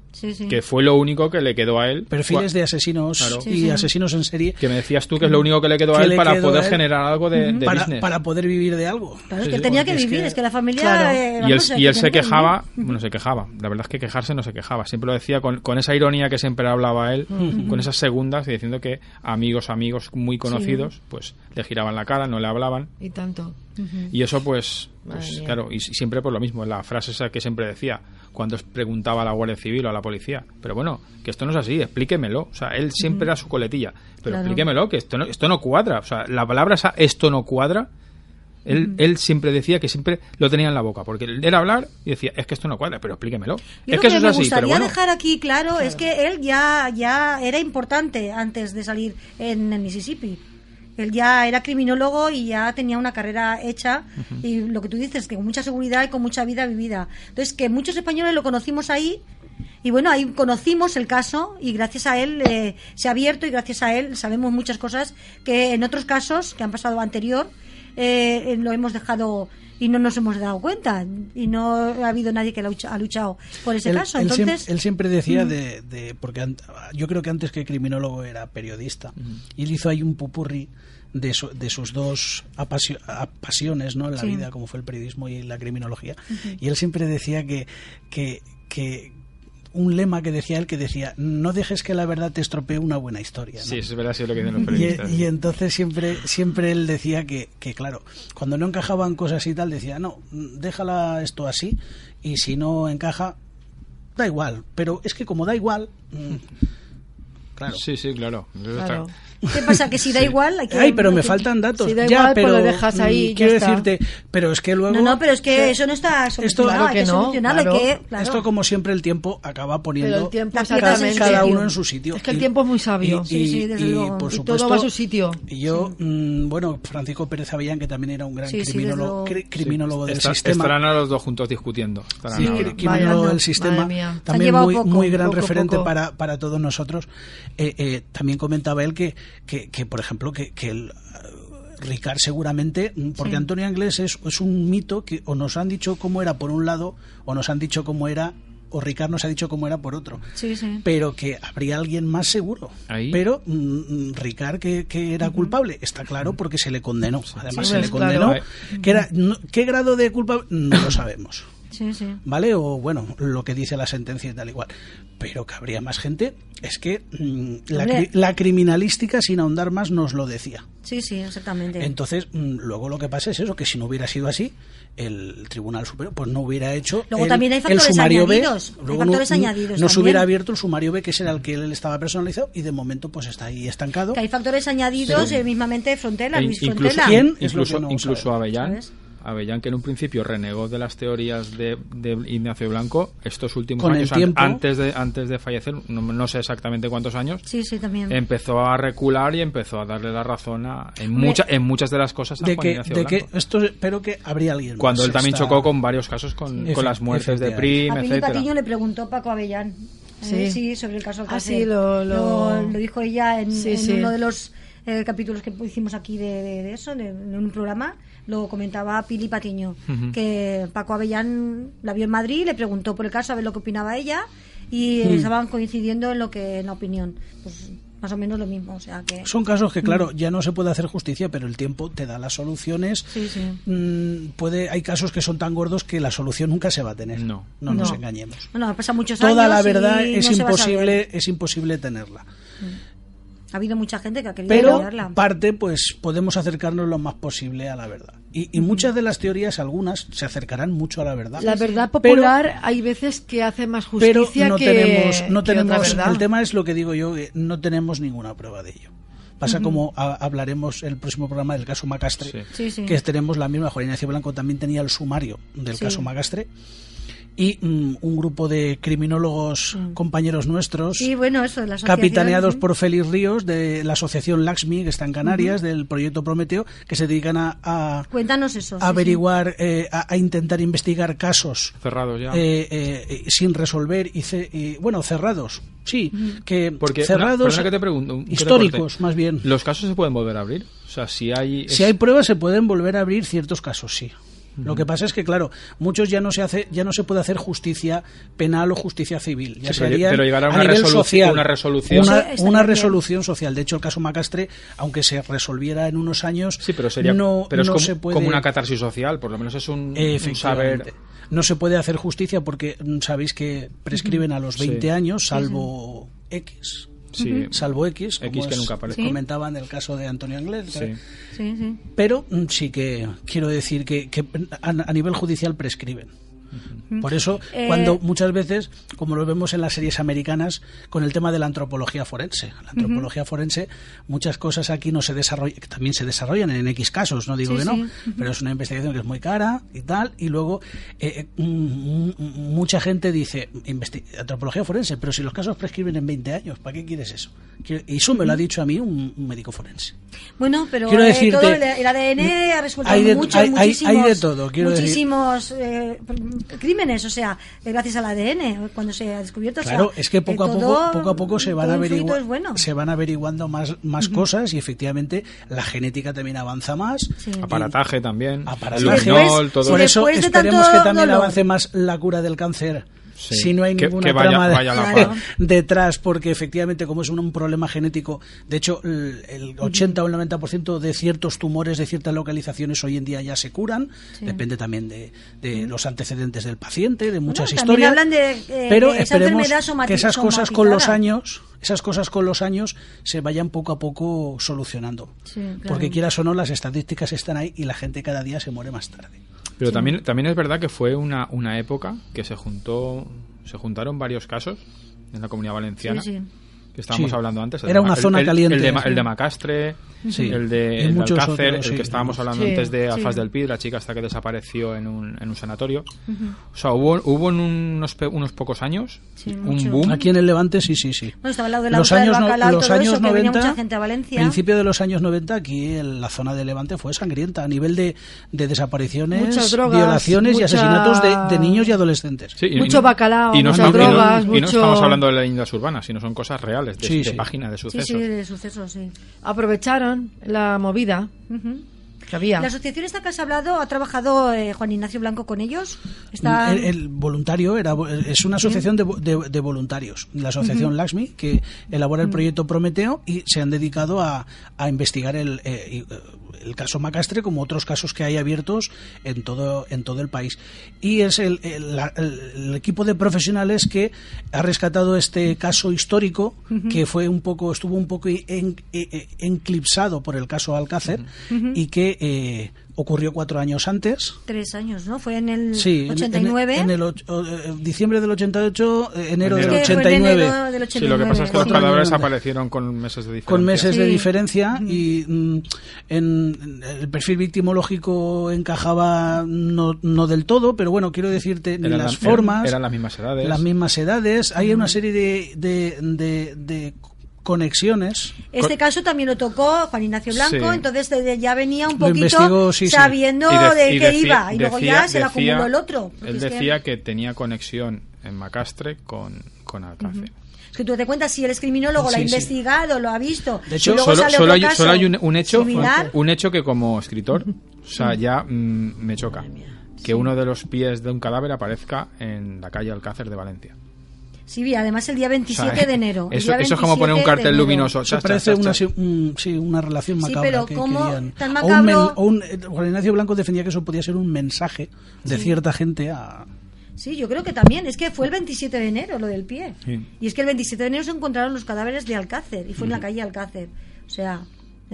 que fue lo único que le quedó a él. Perfiles de asesinos y asesinos en serie. Que me decías tú que es lo único que le quedó a él para poder generar algo de, para, business. Para poder vivir de algo. Claro, es que tenía que vivir, es que, la familia... Eh, y él, y él se quejaba, bueno, se quejaba, la verdad es que quejarse no se quejaba, siempre lo decía con, con esa ironía que siempre hablaba él, con esas segundas, y diciendo que amigos, amigos muy conocidos, pues le, giraban la cara, no le hablaban. Y tanto. Y eso, pues, pues claro, y siempre por lo mismo, la frase esa que siempre decía, cuando preguntaba a la Guardia Civil o a la policía. Pero bueno, que esto no es así, explíquemelo. O sea, él siempre era su coletilla. Pero explíquemelo, que esto no, esto no cuadra. O sea, la palabra esa, esto no cuadra, él, él, siempre decía que siempre lo tenía en la boca, porque él era hablar y decía, es que esto no cuadra, pero explíquemelo. es que, eso me gustaría dejar aquí claro, es que él ya, ya era importante antes de salir en el Mississippi. Él ya era criminólogo y ya tenía una carrera hecha. Y lo que tú dices, que con mucha seguridad y con mucha vida vivida. Entonces, que muchos españoles lo conocimos ahí. Y bueno, ahí conocimos el caso y gracias a él eh, se ha abierto y gracias a él sabemos muchas cosas que en otros casos que han pasado anterior eh, lo hemos dejado y no nos hemos dado cuenta y no ha habido nadie que ha luchado por ese caso. Entonces, él, siempre, decía de, porque yo creo que antes que criminólogo era periodista y él hizo ahí un pupurri de, de sus dos pasiones ¿no? en la vida, como fue el periodismo y la criminología. Y él siempre decía que, que, que, un lema que decía él que decía no dejes que la verdad te estropee una buena historia sí es verdad sí es lo que dicen los periodistas. y, entonces siempre siempre él decía que, que claro cuando no encajaban cosas y tal decía no déjala esto así y si no encaja da igual pero es que como da igual mm, claro sí sí claro, claro. ¿Qué pasa? Que si da igual. Hay que Ay, pero me faltan datos. Si da ya, igual, pues pero lo dejas ahí. Quiero decirte, pero es que luego. No, no, pero es que eso no está solucionado. Esto, hay que, no, claro. que, claro. esto, como siempre, el tiempo acaba poniendo el tiempo cada uno en su sitio. Es que el tiempo es muy sabio. Y, sí, sí, desde y, luego. por supuesto, y todo va a su sitio. Y yo, mmm, bueno, Francisco Pérez Avellán, que también era un gran criminólogo, criminólogo del sistema. Estarán a los dos juntos discutiendo. Sí, criminólogo del sistema. También muy gran referente para todos nosotros. También comentaba él que, por ejemplo, que, que el, Ricard seguramente, mm, porque Antonio Anglés es, es, un mito que o nos han dicho cómo era por un lado o nos han dicho cómo era o Ricard nos ha dicho cómo era por otro. Pero que habría alguien más seguro. Pero mm, mm, Ricard que, que era culpable, está claro porque se le condenó. Además se le condenó. Que era, ¿Qué grado de culpa? No lo sabemos. ¿Vale? O bueno, lo que dice la sentencia y tal igual. Pero que habría más gente, es que mm, la, criminalística, sin ahondar más, nos lo decía. Sí, sí, exactamente. Entonces, mm, luego lo que pasa es eso, que si no hubiera sido así, el Tribunal Superior pues no hubiera hecho luego el, también hay factores sumario añadidos, B. Luego factores no, añadidos no se hubiera abierto el sumario B, que es el que él estaba personalizado, y de momento pues está ahí estancado. Que hay factores añadidos, eh, mismamente Frontela, Luis incluso. ¿Quién? Incluso, incluso Avellán. Avellán, que en un principio renegó de las teorías de, Ignacio Blanco, estos últimos años, antes, de, antes de fallecer, no, sé exactamente cuántos años, sí, sí, también. empezó a recular y empezó a darle la razón a, en, mucha, en muchas de las cosas a de Juan que, Ignacio de Blanco. que esto Pero que habría alguien Cuando él también chocó con varios casos con, con las muertes de Prim, a etcétera. Patiño le preguntó Paco Avellán. Eh, sí. sobre el caso ah, sí, lo, lo... lo, dijo ella en, en uno de los eh, capítulos que hicimos aquí de, de, eso, de, en un programa lo comentaba Pili Patiño, que Paco Avellán la vio en Madrid, le preguntó por el caso a ver lo que opinaba ella y estaban coincidiendo en lo que en la opinión. Pues más o menos lo mismo, o sea que son casos que claro ya no se puede hacer justicia, pero el tiempo te da las soluciones. Sí, sí. Mm, puede hay casos que son tan gordos que la solución nunca se va a tener. No, no, nos engañemos. Bueno, pasa muchos Toda años la verdad y es no se va a imposible saber. es imposible tenerla. Ha habido mucha gente que ha querido Pero estudiarla. parte, pues podemos acercarnos lo más posible a la verdad. Y, y muchas de las teorías, algunas, se acercarán mucho a la verdad. La verdad popular hay veces que hace más Pero justicia no que, tenemos, no que otra tenemos. verdad. El tema es lo que digo yo, que no tenemos ninguna prueba de ello. Pasa como a- hablaremos el próximo programa del caso Macastre, Sí. Sí, sí. que tenemos la misma. Juan Ignacio Blanco también tenía el sumario del Sí. caso Macastre. Y mm, un grupo de criminólogos compañeros nuestros, Sí, bueno, eso de la asociación, capitaneados sí. por Félix Ríos, de la asociación Laxmi, que está en Canarias, del proyecto Prometeo, que se dedican a, a Cuéntanos eso. sí, a averiguar, eh, a, a intentar investigar casos Cerrados ya. eh, eh, sin resolver y, ce- y, bueno cerrados sí que Porque, cerrados que te pregunto, que te históricos más bien ¿Los casos se pueden volver a abrir? O sea, si hay... si hay pruebas se pueden volver a abrir ciertos casos sí lo que pasa es que claro muchos ya no se hace ya no se puede hacer justicia penal o justicia civil. Ya Sí, se pero- harían pero llegar a una nivel resolu- social. una resolución. una, una resolución social. De hecho el caso Macastre aunque se resolviera en unos años Sí, pero sería no, pero es no como, se puede como una catarsis social, por lo menos es un, saber... No se puede hacer justicia porque mm, sabéis que prescriben a los 20 Sí. años, salvo X. salvo X, como X que nunca aparece. comentaba en el caso de Antonio Anglés. Sí. Sí, Pero mm, sí que quiero decir que, que a, a nivel judicial prescriben. Por eso, Eh, cuando muchas veces, como lo vemos en las series americanas, con el tema de la antropología forense. La antropología forense, muchas cosas aquí no se desarrollan, también se desarrollan en X casos, no digo Sí, que no, sí. pero es una investigación que es muy cara y tal, y luego eh, eh, mm, mm, mucha gente dice, "Investi- antropología forense, pero si los casos prescriben en 20 años, ¿para qué quieres eso? Y eso me lo ha dicho a mí un, un médico forense. Bueno, pero Quiero eh, decirte, todo el, el ADN ha resuelto hay de- mucho, hay- muchísimos, hay de todo, quiero decir. muchísimos crímenes, o sea, eh, gracias al ADN, cuando se ha descubierto. o sea, Claro, es que poco a poco, todo- poco a poco se van averigua- bueno. se van averiguando más, más cosas y efectivamente la genética también avanza más. Sí. Aparataje también. Aparataje. El luminol, todo Por eso esperemos que también dolor. avance más la cura del cáncer. Sí. Si no hay Que- ninguna que vaya- trama de- vaya detrás, porque efectivamente como es un, un problema genético, de hecho el, el 80 o el 90% de ciertos tumores de ciertas localizaciones hoy en día ya se curan, depende también de, de los antecedentes del paciente, de muchas Bueno, historias. hablan de, eh, pero de esa esperemos que esas cosas con los años, esas cosas con los años se vayan poco a poco solucionando. Sí, claro. Porque quieras o no, las estadísticas están ahí y la gente cada día se muere más tarde. Pero también, también es verdad que fue una, una época que se juntó, se juntaron varios casos en la comunidad valenciana. Sí, sí. Que estábamos Sí. hablando antes. el Era Ma- una el- zona el- caliente. El de, el de Macastre, Sí. el de, Y el de Alcácer, otros, el sí. que estábamos hablando Sí, antes de Alfaz sí. del Pi, la chica hasta que desapareció en un, en un sanatorio. O sea, hubo, hubo en unos, unos pocos años Sí, un mucho. boom. Aquí en el Levante sí, sí, sí. Bueno, estaba al lado de la los del años, Bacalao y los años eso, que venía 90, mucha gente a Valencia. principio de los años 90, aquí en la zona de Levante fue sangrienta a nivel de, de desapariciones, drogas, violaciones y mucha- asesinatos de, de niños y adolescentes. Sí, y- Mucho bacalao, y no muchas estamos- y no- drogas, y no mucho- estamos hablando de leyendas urbanas, sino son cosas reales, de, Sí, de de Sí, sucesos. sí, de sucesos, sí. Aprovecharon la movida que había. La asociación esta que has hablado, ¿ha trabajado eh, Juan Ignacio Blanco con ellos? Está... El, el voluntario era es una asociación de, vo- de- de voluntarios, la asociación Laxmi, que elabora el proyecto Prometeo y se han dedicado a, a investigar el, eh, y, eh, el caso Macastre como otros casos que hay abiertos en todo en todo el país. Y es el, el- el- equipo de profesionales que ha rescatado este caso histórico que fue un poco estuvo un poco en- en- enclipsado por el caso Alcácer y que eh, ocurrió cuatro años antes. Tres años, ¿no? Fue en el Sí, en- 89. En, en el och- o- eh, diciembre del 88, eh, enero Enero. del Es que fue en 89. enero del 89. Sí, lo que pasa es que los cadáveres aparecieron con meses de diferencia. Con meses de Sí. diferencia y mm, en, en el perfil victimológico encajaba no, no del todo, pero bueno, quiero decirte, ni las la- formas, eran, eran las mismas edades. las mismas edades, hay una serie de, de, de- de conexiones. Este caso también lo tocó Juan Ignacio Blanco, Sí. entonces desde ya venía un poquito sí, sabiendo de- de qué iba y luego decía- ya se le decía- acumuló el otro. Él que- decía que, tenía conexión en Macastre con, con Alcácer. Es que tú te cuentas si él es criminólogo, lo ha sí. investigado, lo ha visto. De hecho, Solo, sale solo hay, caso solo hay un, un hecho similar. un hecho que como escritor o sea ya mm, me choca que uno de los pies de un cadáver aparezca en la calle Alcácer de Valencia Sí, vi, además el día O 27 sea, de enero. el eso, es como poner un 27 de cartel luminoso parece chas, una, chas. sí, un- sí, una relación Sí, macabra pero que ¿cómo querían. tan O un men- macabro? o un- eh, Juan Ignacio Blanco defendía que eso podía ser un mensaje de cierta gente a, Sí, yo creo que también. Es que fue el 27 de enero lo del pie. Sí. Y es que el 27 de enero se encontraron los cadáveres de Alcácer y fue en la calle Alcácer. O sea,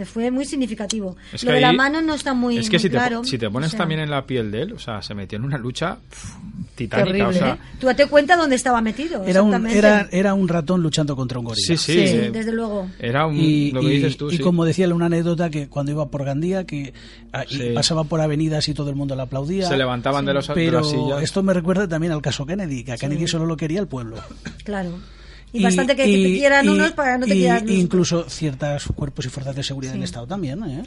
fue muy significativo. Es lo de la ahí- mano no está muy, es que muy si te, claro. si te pones O sea, también en la piel de él o sea se metió en una lucha pf, titánica Terrible, o sea ¿eh? Tú date cuenta dónde estaba metido. era un era, era un ratón luchando contra un gorila sí sí, Sí, eh, desde luego. era un, y, lo que y- dices tú y sí. como decía una anécdota que cuando iba por Gandía que ah, pasaba por avenidas y todo el mundo le aplaudía se levantaban de, los, de pero las sillas esto me recuerda también al caso Kennedy que a Kennedy solo lo quería el pueblo Claro. Y, bastante que, que te quieran y- unos para que no te y- quieran incluso ciertos cuerpos y fuerzas de seguridad del Estado también ¿eh?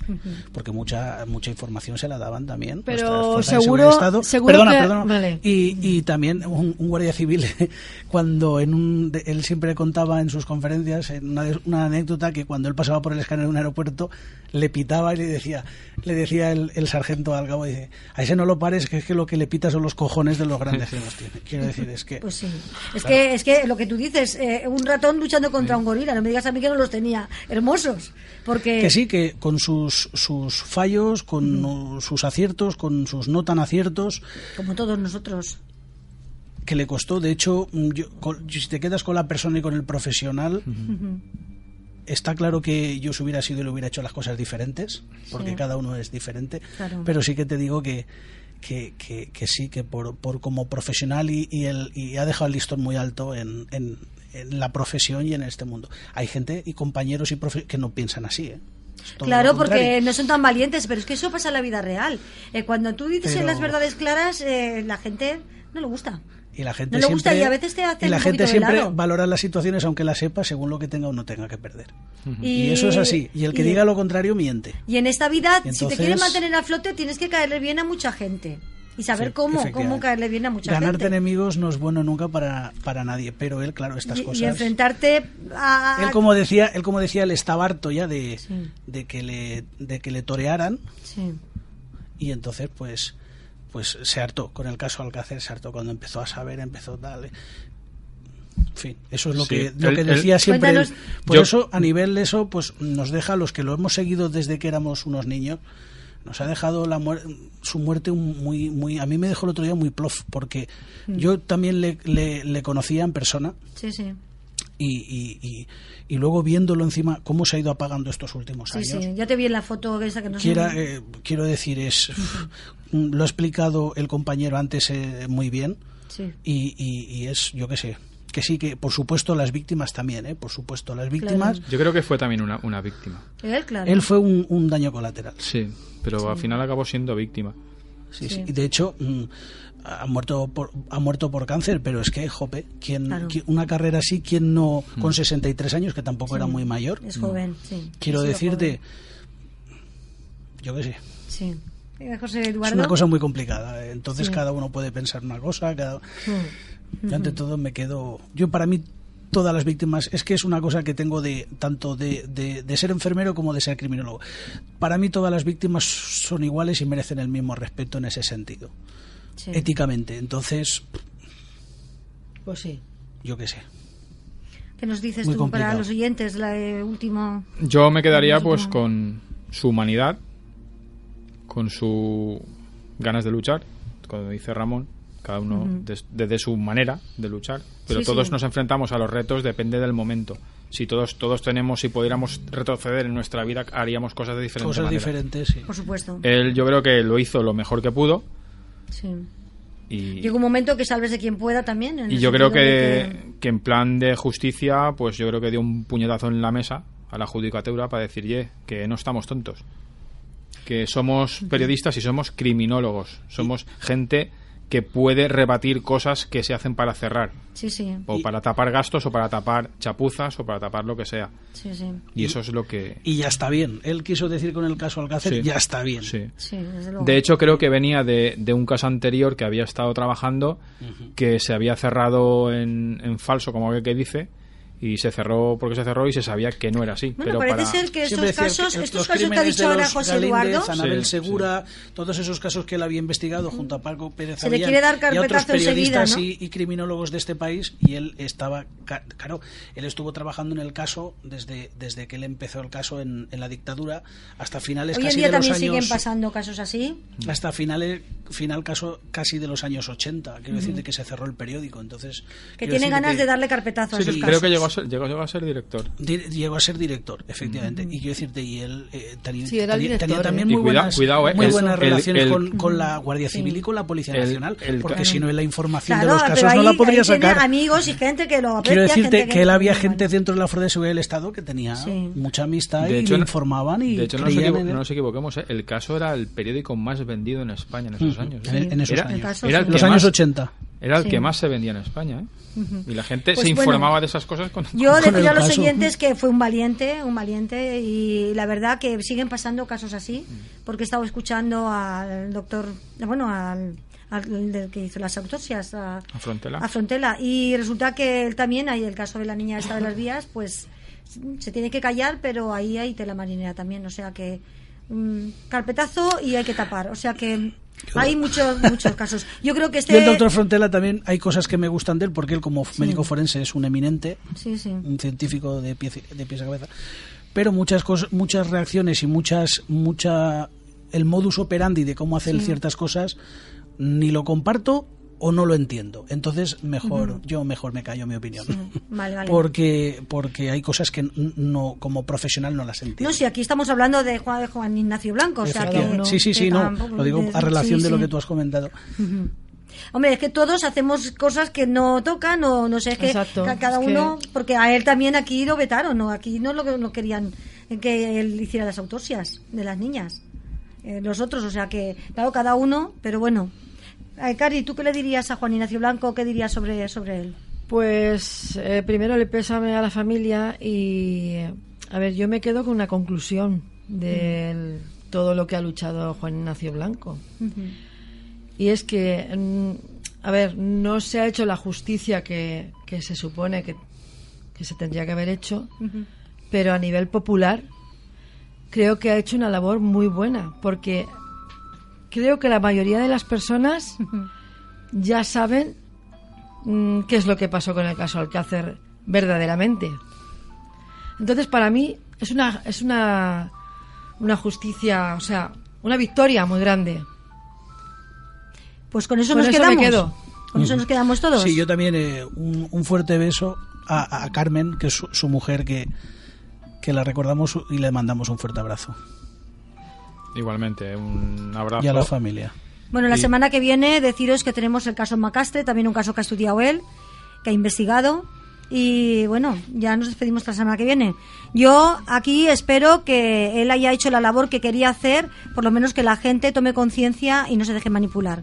porque mucha mucha información se la daban también Pero seguro- seguridad del Estado. seguro perdona que- perdona vale. y, y también un, un guardia civil cuando en un él siempre contaba en sus conferencias en una, de- una anécdota que cuando él pasaba por el escáner de un aeropuerto le pitaba y le decía le decía el, el sargento al cabo dice a ese no lo pares que es que lo que le pita son los cojones de los grandes que los tiene quiero decir es que Pues sí. Es que es que lo que tú dices, eh, un ratón luchando contra un gorila, no me digas a mí que no los tenía. Hermosos, porque Que sí, que con sus, sus fallos, con sus aciertos, con sus no tan aciertos, como todos nosotros. que le costó, de hecho, mm, yo- con- si te quedas con la persona y con el profesional, está claro que yo si hubiera sido y le hubiera hecho las cosas diferentes, porque cada uno es diferente, pero sí que te digo que, que, que, sí, que por, por como profesional y, y, el, y ha dejado el listón muy alto en, en, la profesión y en este mundo. Hay gente y compañeros y que no piensan así, ¿eh? Claro, porque no son tan valientes, pero es que eso pasa en la vida real. Eh, cuando tú dices las verdades claras, eh, la gente no le gusta. Y la gente siempre, a veces te la gente siempre valora las situaciones aunque las sepa según lo que tenga o no tenga que perder. y, eso es así. Y el que diga lo contrario miente. Y en esta vida, si te quieres mantener a flote, tienes que caerle bien a mucha gente. Y saber cómo, cómo caerle bien a mucha gente. Ganarte enemigos no es bueno nunca para, para nadie, pero él, claro, estas cosas. Y enfrentarte a. Él, como decía, él, como decía, él estaba harto ya de, de, que, le, de que le torearan. Sí. Y entonces, pues pues se hartó con el caso Alcácer, se hartó cuando empezó a saber, empezó tal. En fin, eso es lo que, lo que decía siempre. por eso, a nivel de eso, pues nos deja a los que lo hemos seguido desde que éramos unos niños, nos ha dejado la su muerte muy muy a mí me dejó el otro día muy plof porque mm. yo también le, le, conocía en persona sí sí y, y, y, luego viéndolo encima cómo se ha ido apagando estos últimos años. Sí, ya te vi en la foto esa que nos eh, Quiero decir, es lo ha explicado el compañero antes eh, muy bien sí. y, y, es, yo qué sé, que sí, que por supuesto las víctimas también, ¿eh? por supuesto las víctimas. Yo creo que fue también una, una víctima. Él, claro. Él fue un, un daño colateral. Sí, pero al final acabó siendo víctima. Sí, sí. De hecho, mm, ha muerto por, ha muerto por cáncer, pero es que, jope, quien, una carrera así, quien no, mm. con 63 años, que tampoco era muy mayor. Es joven, sí. Quiero decirte, yo qué sé. Sí. Es una cosa muy complicada. ¿eh? Entonces cada uno puede pensar una cosa. Cada... Yo ante todo me quedo. Yo para mí todas las víctimas es que es una cosa que tengo de tanto de, de, ser enfermero como de ser criminólogo. Para mí todas las víctimas son iguales y merecen el mismo respeto en ese sentido éticamente. Entonces, pues sí. Yo qué sé. ¿Qué nos dices tú para los oyentes, la última? Yo me quedaría pues con su humanidad, con su ganas de luchar, como dice Ramón, cada uno desde su manera de luchar, pero todos nos enfrentamos a los retos, depende del momento. Si todos todos tenemos, si pudiéramos retroceder en nuestra vida, haríamos cosas de diferentes Cosas diferentes, sí. Por supuesto. Él yo creo que lo hizo lo mejor que pudo Sí. Y, Llega un momento que salves de quien pueda también. y yo creo que, que... en plan de justicia, pues yo creo que dio un puñetazo en la mesa a la judicatura para decir, que no estamos tontos. Que somos periodistas y somos criminólogos. Somos gente que puede rebatir cosas que se hacen para cerrar. Sí, sí. O para tapar gastos, o para tapar chapuzas, o para tapar lo que sea. Sí, sí. Y, eso es lo que... Y ya está bien. Él quiso decir con el caso Alcácer, ya está bien. Sí. de hecho, creo que venía de, de, un caso anterior que había estado trabajando, que se había cerrado en, en falso, como que dice, y se cerró porque se cerró y se sabía que no era así. Bueno, parece ser que estos casos, estos casos que ha dicho ahora José Eduardo, Anabel Segura, todos esos casos que él había investigado junto a Paco Pérez se le quiere dar y otros periodistas y, criminólogos de este país y él estaba, claro, él estuvo trabajando en el caso desde, desde que él empezó el caso en, la dictadura hasta finales Hoy casi en día de también los años, siguen pasando casos así. Hasta finales final caso casi de los años 80, quiero decir de que se cerró el periódico, entonces que tiene ganas de darle carpetazo a esos casos. Creo que llegó a ser, llegó, a ser director. llegó a ser director, efectivamente. Y quiero decirte, y él eh, tenía, también muy buenas, cuidado, eh, muy buenas relaciones con, con, la Guardia Civil y con la Policía Nacional, porque si no, la información de los casos no la podría sacar. amigos y gente que lo Quiero decirte que, él había gente dentro de la Fuerza de Seguridad del Estado que tenía mucha amistad y le informaban y De hecho, no nos, equivoquemos, eh, el caso era el periódico más vendido en España en esos años. En, esos años. Era los años 80. Era el que más se vendía en España, ¿eh? Y la gente pues se informaba de esas cosas con Yo decía a los oyentes que fue un valiente, un valiente, y la verdad que siguen pasando casos así, porque he estado escuchando al doctor, bueno, al, del que hizo las autopsias, a, Frontela. a Frontela, y resulta que él también, hay el caso de la niña esta de las vías, pues se tiene que callar, pero ahí hay tela marinera también, o sea que mm, carpetazo y hay que tapar, o sea que hay muchos muchos casos. Yo creo que este... Y el doctor Frontela también hay cosas que me gustan de él porque él como médico forense es un eminente, un científico de pies, de pies a cabeza. Pero muchas cosas, muchas reacciones y muchas mucha el modus operandi de cómo hacer ciertas cosas ni lo comparto o no lo entiendo. Entonces, mejor, yo mejor me callo mi opinión. Porque, porque hay cosas que no, como profesional no las entiendo. No, si aquí estamos hablando de Juan, de Juan Ignacio Blanco, o sea que, Sí, sí, sí, no, lo digo a relación de lo que tú has comentado. Hombre, es que todos hacemos cosas que no tocan o no sé, es que cada uno, porque a él también aquí lo vetaron, ¿no? Aquí no lo, querían que él hiciera las autopsias de las niñas. Eh, los otros, o sea que, claro, cada uno, pero bueno, eh, Cari, ¿tú qué le dirías a Juan Ignacio Blanco? ¿Qué dirías sobre, sobre él? Pues eh, primero le pésame a la familia y, a ver, yo me quedo con una conclusión de todo lo que ha luchado Juan Ignacio Blanco. Y es que, mm, a ver, no se ha hecho la justicia que, se supone que, se tendría que haber hecho, pero a nivel popular creo que ha hecho una labor muy buena, porque creo que la mayoría de las personas ya saben mm, qué es lo que pasó con el caso Alcácer verdaderamente. Entonces, para mí es una es una una justicia, o sea, una victoria muy grande. Pues con eso nos quedamos. Con eso nos quedamos todos. Sí, yo también eh, un, fuerte beso a, Carmen, que es su, mujer, que, que la recordamos y le mandamos un fuerte abrazo. Igualmente, un abrazo. Y a la familia. Bueno, la semana que viene deciros que tenemos el caso Macastre, también un caso que ha estudiado él, que ha investigado. Y bueno, ya nos despedimos la semana que viene. Yo aquí espero que él haya hecho la labor que quería hacer, por lo menos que la gente tome conciencia y no se deje manipular.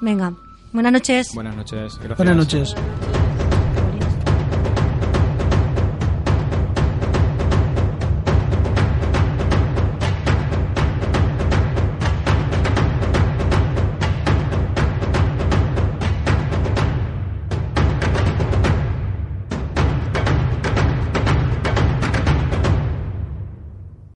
Venga, buenas noches. Buenas noches, Buenas noches.